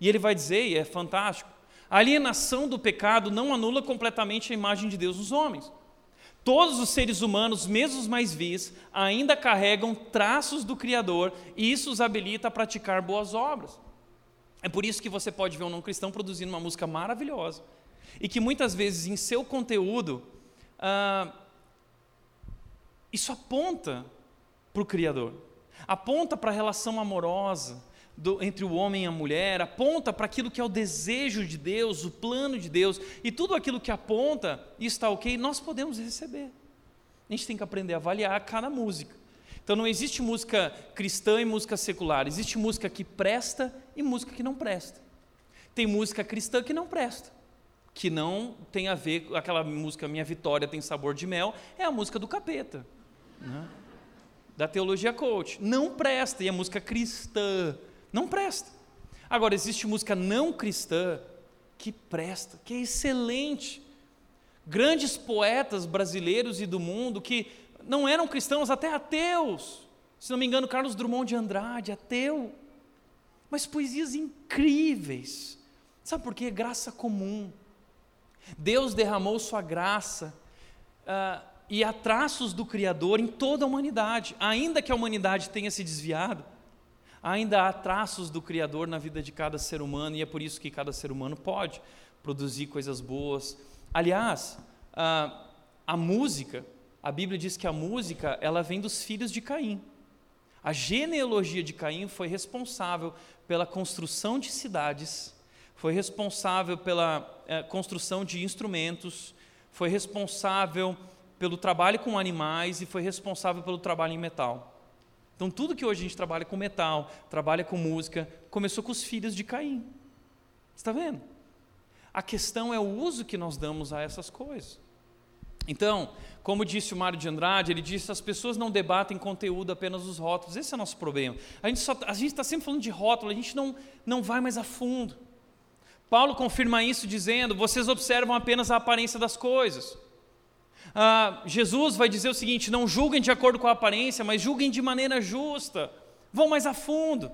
E ele vai dizer, e é fantástico: a alienação do pecado não anula completamente a imagem de Deus nos homens. Todos os seres humanos, mesmo os mais vis, ainda carregam traços do Criador e isso os habilita a praticar boas obras. É por isso que você pode ver um não cristão produzindo uma música maravilhosa e que muitas vezes em seu conteúdo ah, isso aponta para o Criador, aponta para a relação amorosa do, entre o homem e a mulher, aponta para aquilo que é o desejo de Deus, o plano de Deus, e tudo aquilo que aponta e está ok, nós podemos receber. A gente tem que aprender a avaliar cada música. Então não existe música cristã e música secular, existe música que presta e música que não presta. Tem música cristã que não presta que não tem a ver com aquela música Minha Vitória tem sabor de mel, é a música do capeta, né? da teologia coach. Não presta, e a música cristã não presta. Agora, existe música não cristã que presta, que é excelente. Grandes poetas brasileiros e do mundo que não eram cristãos, até ateus. Se não me engano, Carlos Drummond de Andrade, ateu. Mas poesias incríveis. Sabe por quê? Graça comum. Deus derramou sua graça uh, e há traços do Criador em toda a humanidade. Ainda que a humanidade tenha se desviado, ainda há traços do Criador na vida de cada ser humano e é por isso que cada ser humano pode produzir coisas boas. Aliás, uh, a música, a Bíblia diz que a música ela vem dos filhos de Caim. A genealogia de Caim foi responsável pela construção de cidades foi responsável pela é, construção de instrumentos, foi responsável pelo trabalho com animais e foi responsável pelo trabalho em metal. Então, tudo que hoje a gente trabalha com metal, trabalha com música, começou com os filhos de Caim. Está vendo? A questão é o uso que nós damos a essas coisas. Então, como disse o Mário de Andrade, ele disse: as pessoas não debatem conteúdo apenas os rótulos. Esse é o nosso problema. A gente está sempre falando de rótulo, a gente não, não vai mais a fundo. Paulo confirma isso dizendo: vocês observam apenas a aparência das coisas. Ah, Jesus vai dizer o seguinte: não julguem de acordo com a aparência, mas julguem de maneira justa. Vão mais a fundo.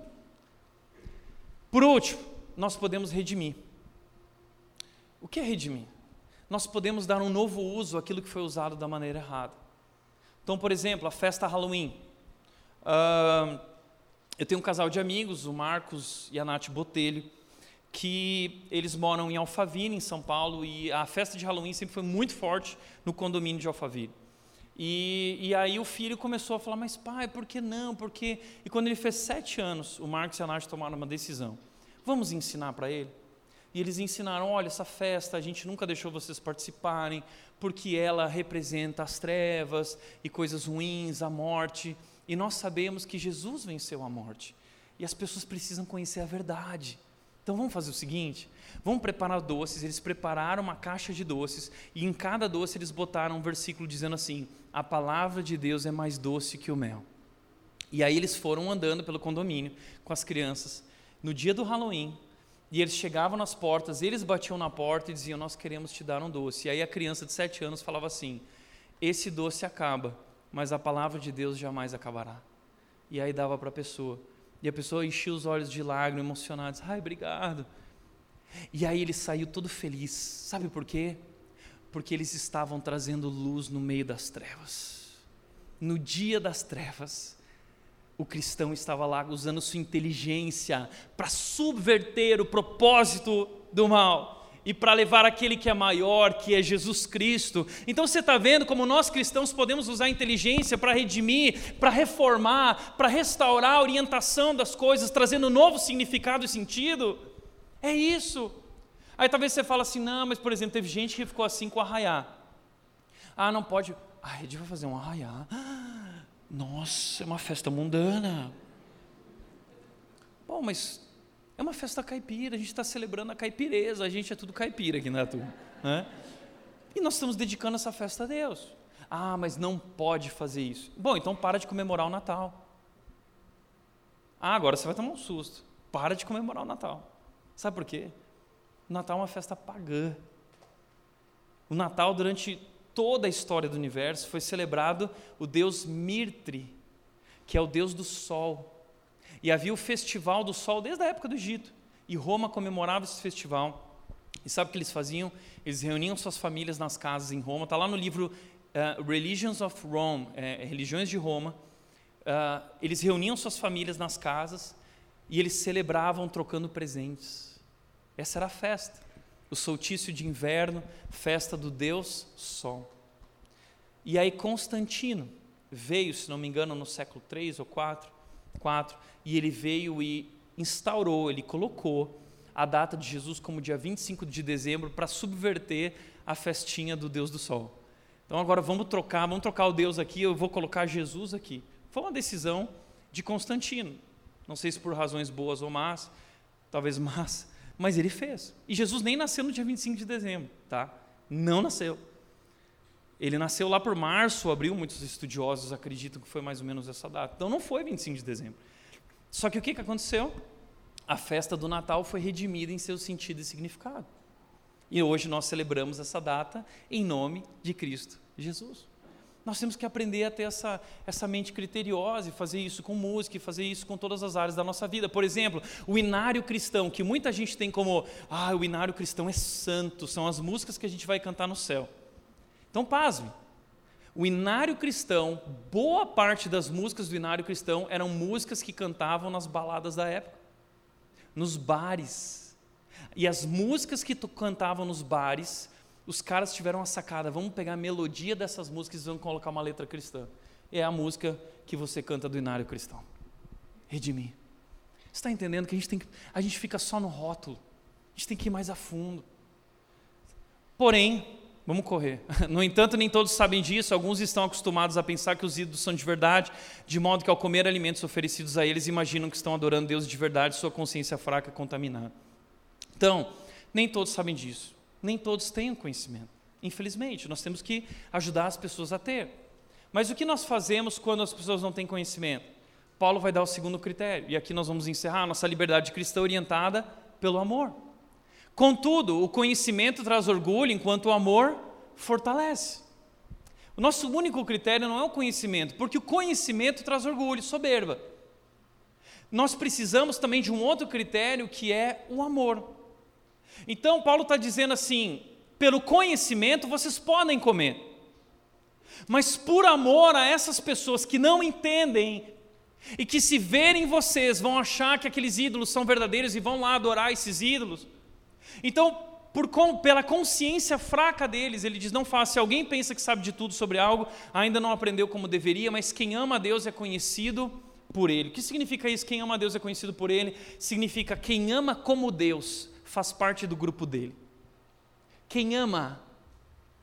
Por último, nós podemos redimir. O que é redimir? Nós podemos dar um novo uso àquilo que foi usado da maneira errada. Então, por exemplo, a festa Halloween. Ah, eu tenho um casal de amigos, o Marcos e a Nath Botelho que eles moram em Alphaville, em São Paulo, e a festa de Halloween sempre foi muito forte no condomínio de Alphaville. E, e aí o filho começou a falar, mas pai, por que não? Porque e quando ele fez sete anos, o Marcos e a Nath tomaram uma decisão. Vamos ensinar para ele? E eles ensinaram: olha, essa festa a gente nunca deixou vocês participarem, porque ela representa as trevas e coisas ruins, a morte. E nós sabemos que Jesus venceu a morte. E as pessoas precisam conhecer a verdade. Então vamos fazer o seguinte: vamos preparar doces. Eles prepararam uma caixa de doces e em cada doce eles botaram um versículo dizendo assim: A palavra de Deus é mais doce que o mel. E aí eles foram andando pelo condomínio com as crianças no dia do Halloween E eles chegavam nas portas, eles batiam na porta e diziam: Nós queremos te dar um doce. E aí a criança de sete anos falava assim: Esse doce acaba, mas a palavra de Deus jamais acabará. E aí dava para a pessoa. E a pessoa enchia os olhos de lágrimas, emocionada, ai, obrigado. E aí ele saiu todo feliz. Sabe por quê? Porque eles estavam trazendo luz no meio das trevas. No dia das trevas, o cristão estava lá usando sua inteligência para subverter o propósito do mal e para levar aquele que é maior, que é Jesus Cristo. Então você está vendo como nós cristãos podemos usar a inteligência para redimir, para reformar, para restaurar a orientação das coisas, trazendo novo significado e sentido? É isso. Aí talvez você fale assim, não, mas por exemplo, teve gente que ficou assim com arraiá. Ah, não pode. Ah, a gente vai fazer um arraiá. Nossa, é uma festa mundana. Bom, mas é uma festa caipira, a gente está celebrando a caipireza, a gente é tudo caipira aqui na turma. Né? E nós estamos dedicando essa festa a Deus. Ah, mas não pode fazer isso. Bom, então para de comemorar o Natal. Ah, agora você vai tomar um susto. Para de comemorar o Natal. Sabe por quê? O Natal é uma festa pagã. O Natal, durante toda a história do universo, foi celebrado o deus Mirtre, que é o deus do sol. E havia o festival do sol desde a época do Egito. E Roma comemorava esse festival. E sabe o que eles faziam? Eles reuniam suas famílias nas casas em Roma. Está lá no livro uh, Religions of Rome, é, Religiões de Roma. Uh, eles reuniam suas famílias nas casas e eles celebravam trocando presentes. Essa era a festa. O soltício de inverno, festa do Deus Sol. E aí Constantino veio, se não me engano, no século 3 ou 4, 4 e ele veio e instaurou, ele colocou a data de Jesus como dia 25 de dezembro para subverter a festinha do Deus do Sol. Então agora vamos trocar, vamos trocar o Deus aqui, eu vou colocar Jesus aqui. Foi uma decisão de Constantino. Não sei se por razões boas ou más, talvez más, mas ele fez. E Jesus nem nasceu no dia 25 de dezembro, tá? Não nasceu. Ele nasceu lá por março, abril, muitos estudiosos acreditam que foi mais ou menos essa data. Então não foi 25 de dezembro. Só que o que, que aconteceu? A festa do Natal foi redimida em seu sentido e significado. E hoje nós celebramos essa data em nome de Cristo Jesus. Nós temos que aprender a ter essa, essa mente criteriosa e fazer isso com música e fazer isso com todas as áreas da nossa vida. Por exemplo, o inário cristão, que muita gente tem como, ah, o inário cristão é santo, são as músicas que a gente vai cantar no céu. Então, pasme, o inário cristão, boa parte das músicas do inário cristão eram músicas que cantavam nas baladas da época, nos bares. E as músicas que cantavam nos bares, os caras tiveram a sacada, vamos pegar a melodia dessas músicas e vamos colocar uma letra cristã. É a música que você canta do inário cristão. Redimir. Você está entendendo que a gente, tem que, a gente fica só no rótulo, a gente tem que ir mais a fundo. Porém, Vamos correr. No entanto, nem todos sabem disso. Alguns estão acostumados a pensar que os ídolos são de verdade, de modo que ao comer alimentos oferecidos a eles, imaginam que estão adorando Deus de verdade, sua consciência fraca contaminada. Então, nem todos sabem disso. Nem todos têm o conhecimento. Infelizmente, nós temos que ajudar as pessoas a ter. Mas o que nós fazemos quando as pessoas não têm conhecimento? Paulo vai dar o segundo critério, e aqui nós vamos encerrar nossa liberdade cristã orientada pelo amor. Contudo, o conhecimento traz orgulho, enquanto o amor fortalece. O nosso único critério não é o conhecimento, porque o conhecimento traz orgulho, soberba. Nós precisamos também de um outro critério que é o amor. Então, Paulo está dizendo assim: pelo conhecimento vocês podem comer, mas por amor a essas pessoas que não entendem e que, se verem vocês, vão achar que aqueles ídolos são verdadeiros e vão lá adorar esses ídolos então, por, pela consciência fraca deles, ele diz: não faça. Se alguém pensa que sabe de tudo sobre algo, ainda não aprendeu como deveria, mas quem ama a Deus é conhecido por ele. O que significa isso? Quem ama a Deus é conhecido por ele? Significa quem ama como Deus faz parte do grupo dele. Quem ama,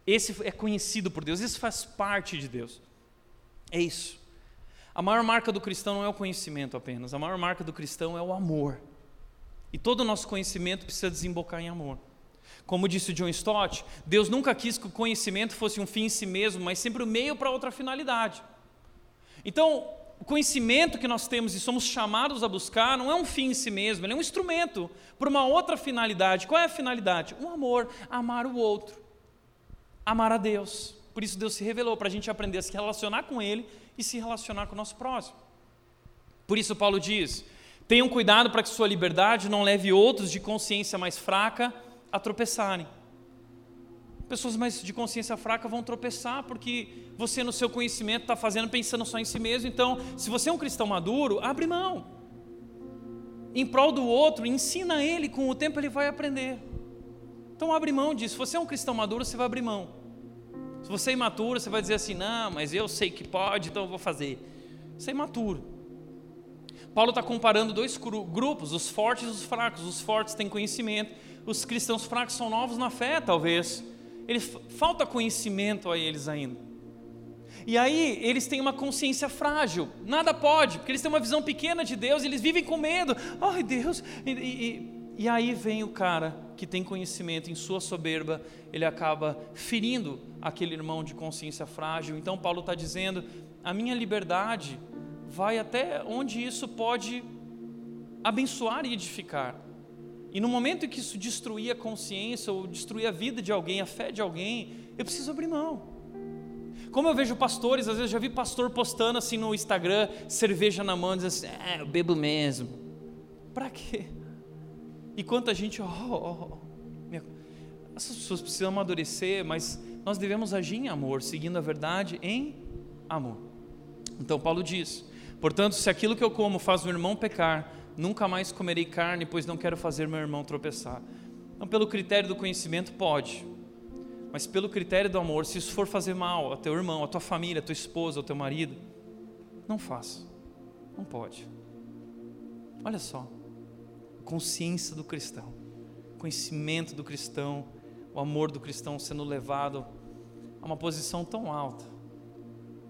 esse é conhecido por Deus, esse faz parte de Deus. É isso. A maior marca do cristão não é o conhecimento apenas, a maior marca do cristão é o amor. E todo o nosso conhecimento precisa desembocar em amor. Como disse John Stott, Deus nunca quis que o conhecimento fosse um fim em si mesmo, mas sempre o um meio para outra finalidade. Então, conhecimento que nós temos e somos chamados a buscar não é um fim em si mesmo, ele é um instrumento para uma outra finalidade. Qual é a finalidade? O amor, amar o outro, amar a Deus. Por isso Deus se revelou para a gente aprender a se relacionar com Ele e se relacionar com o nosso próximo. Por isso Paulo diz: tenham cuidado para que sua liberdade não leve outros de consciência mais fraca a tropeçarem. Pessoas mais de consciência fraca vão tropeçar porque você, no seu conhecimento, está fazendo pensando só em si mesmo. Então, se você é um cristão maduro, abre mão. Em prol do outro, ensina ele, com o tempo ele vai aprender. Então, abre mão disso. Se você é um cristão maduro, você vai abrir mão. Se você é imaturo, você vai dizer assim: não, mas eu sei que pode, então eu vou fazer. Você é imaturo. Paulo está comparando dois grupos, os fortes e os fracos. Os fortes têm conhecimento, os cristãos fracos são novos na fé, talvez eles, falta conhecimento a eles ainda. E aí eles têm uma consciência frágil, nada pode, porque eles têm uma visão pequena de Deus, eles vivem com medo. Ai Deus! E, e, e aí vem o cara que tem conhecimento, em sua soberba, ele acaba ferindo aquele irmão de consciência frágil. Então Paulo está dizendo: a minha liberdade vai até onde isso pode abençoar e edificar. E no momento em que isso destruir a consciência ou destruir a vida de alguém, a fé de alguém, eu preciso abrir mão. Como eu vejo pastores, às vezes já vi pastor postando assim no Instagram, cerveja na mão, dizendo assim, é, eu bebo mesmo. Para quê? E quanta gente, oh, oh, oh. essas pessoas precisam amadurecer, mas nós devemos agir em amor, seguindo a verdade em amor. Então Paulo diz: portanto, se aquilo que eu como faz o irmão pecar, nunca mais comerei carne, pois não quero fazer meu irmão tropeçar. Então, pelo critério do conhecimento, pode. Mas pelo critério do amor, se isso for fazer mal ao teu irmão, à tua família, à tua esposa, ao teu marido, não faça. Não pode. Olha só. Consciência do cristão, conhecimento do cristão, o amor do cristão sendo levado a uma posição tão alta.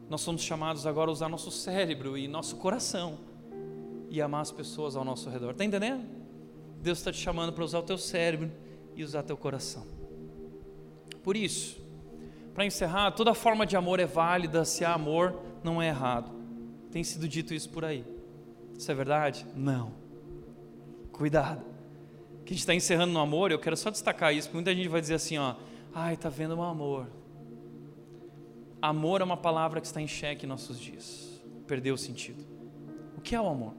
Nós somos chamados agora a usar nosso cérebro e nosso coração e amar as pessoas ao nosso redor. Está entendendo? Deus está te chamando para usar o teu cérebro e usar teu coração. Por isso, para encerrar, toda forma de amor é válida se há amor, não é errado. Tem sido dito isso por aí. Isso é verdade? Não. Cuidado. Que a gente está encerrando no amor, eu quero só destacar isso, porque muita gente vai dizer assim, ó, ai, está vendo o amor. Amor é uma palavra que está em xeque em nossos dias. Perdeu o sentido. O que é o amor?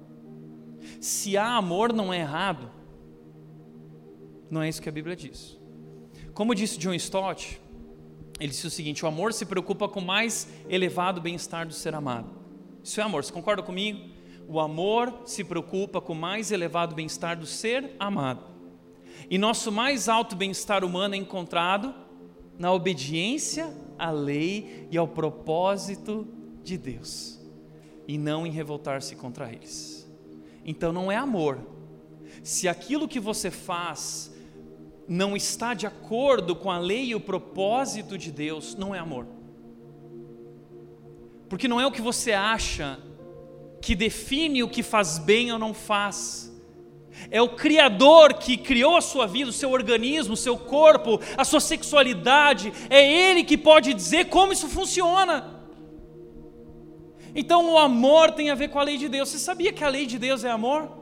Se há amor, não é errado. Não é isso que a Bíblia diz. Como disse John Stott, ele disse o seguinte: o amor se preocupa com o mais elevado bem-estar do ser amado. Isso é amor, você concorda comigo? O amor se preocupa com o mais elevado bem-estar do ser amado. E nosso mais alto bem-estar humano é encontrado na obediência à lei e ao propósito de Deus, e não em revoltar-se contra eles então não é amor. Se aquilo que você faz não está de acordo com a lei e o propósito de Deus, não é amor. Porque não é o que você acha que define o que faz bem ou não faz. É o Criador que criou a sua vida, o seu organismo, o seu corpo, a sua sexualidade. É Ele que pode dizer como isso funciona. Então o amor tem a ver com a lei de Deus. Você sabia que a lei de Deus é amor?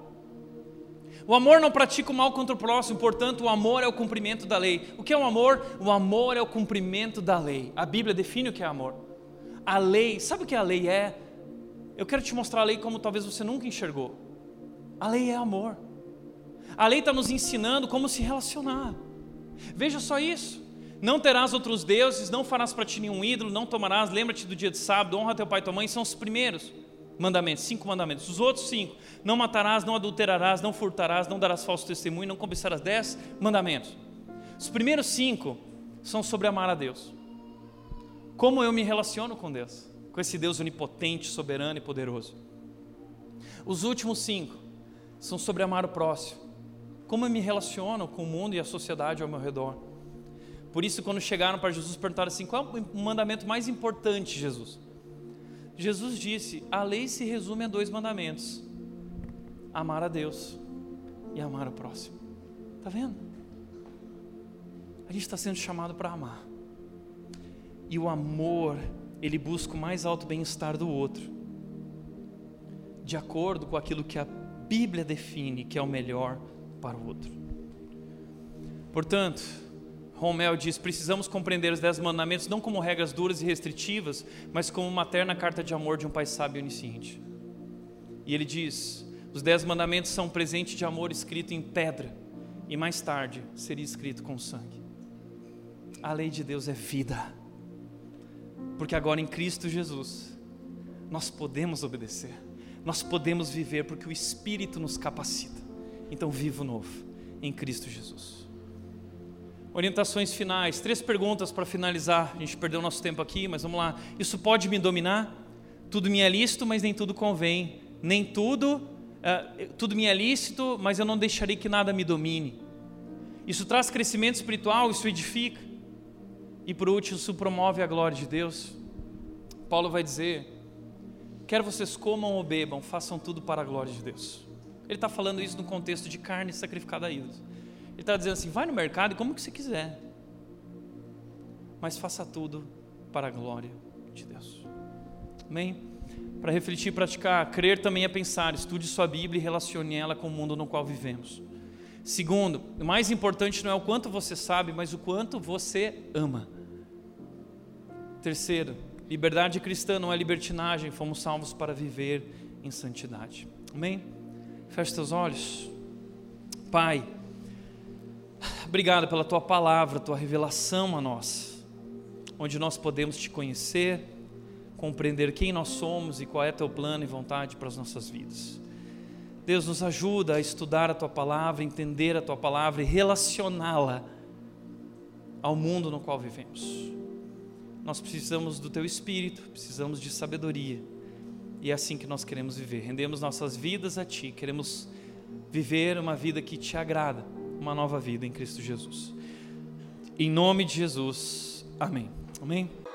O amor não pratica o mal contra o próximo, portanto, o amor é o cumprimento da lei. O que é o amor? O amor é o cumprimento da lei. A Bíblia define o que é amor. A lei, sabe o que a lei é? Eu quero te mostrar a lei como talvez você nunca enxergou. A lei é amor. A lei está nos ensinando como se relacionar. Veja só isso. Não terás outros deuses, não farás para ti nenhum ídolo, não tomarás, lembra-te do dia de sábado, honra teu pai e tua mãe, são os primeiros mandamentos, cinco mandamentos. Os outros cinco, não matarás, não adulterarás, não furtarás, não darás falso testemunho, não cobiçarás, dez mandamentos. Os primeiros cinco são sobre amar a Deus. Como eu me relaciono com Deus, com esse Deus onipotente, soberano e poderoso. Os últimos cinco são sobre amar o próximo. Como eu me relaciono com o mundo e a sociedade ao meu redor. Por isso, quando chegaram para Jesus, perguntaram assim: qual é o mandamento mais importante, Jesus? Jesus disse: a lei se resume a dois mandamentos: amar a Deus e amar o próximo. Está vendo? A gente está sendo chamado para amar. E o amor, ele busca o mais alto bem-estar do outro. de acordo com aquilo que a Bíblia define que é o melhor para o outro. Portanto, Romel diz: precisamos compreender os dez mandamentos não como regras duras e restritivas, mas como uma terna carta de amor de um pai sábio e onisciente. E ele diz: os dez mandamentos são um presente de amor escrito em pedra, e mais tarde seria escrito com sangue. A lei de Deus é vida, porque agora em Cristo Jesus nós podemos obedecer, nós podemos viver, porque o Espírito nos capacita. Então, vivo novo em Cristo Jesus orientações finais, três perguntas para finalizar. A gente perdeu nosso tempo aqui, mas vamos lá. Isso pode me dominar? Tudo me é lícito, mas nem tudo convém. Nem tudo, uh, tudo me é lícito, mas eu não deixarei que nada me domine. Isso traz crescimento espiritual, isso edifica. E por último, isso promove a glória de Deus. Paulo vai dizer: quer vocês comam ou bebam, façam tudo para a glória de Deus. Ele está falando isso no contexto de carne sacrificada a ídolos. Ele está dizendo assim: vai no mercado e como que você quiser, mas faça tudo para a glória de Deus. Amém? Para refletir e praticar, crer também é pensar, estude sua Bíblia e relacione ela com o mundo no qual vivemos. Segundo, o mais importante não é o quanto você sabe, mas o quanto você ama. Terceiro, liberdade cristã não é libertinagem, fomos salvos para viver em santidade. Amém? Feche seus olhos. Pai, Obrigado pela tua palavra, tua revelação a nós, onde nós podemos te conhecer, compreender quem nós somos e qual é teu plano e vontade para as nossas vidas. Deus nos ajuda a estudar a tua palavra, entender a tua palavra e relacioná-la ao mundo no qual vivemos. Nós precisamos do teu espírito, precisamos de sabedoria. E é assim que nós queremos viver. Rendemos nossas vidas a ti, queremos viver uma vida que te agrada uma nova vida em Cristo Jesus. Em nome de Jesus, amém. Amém.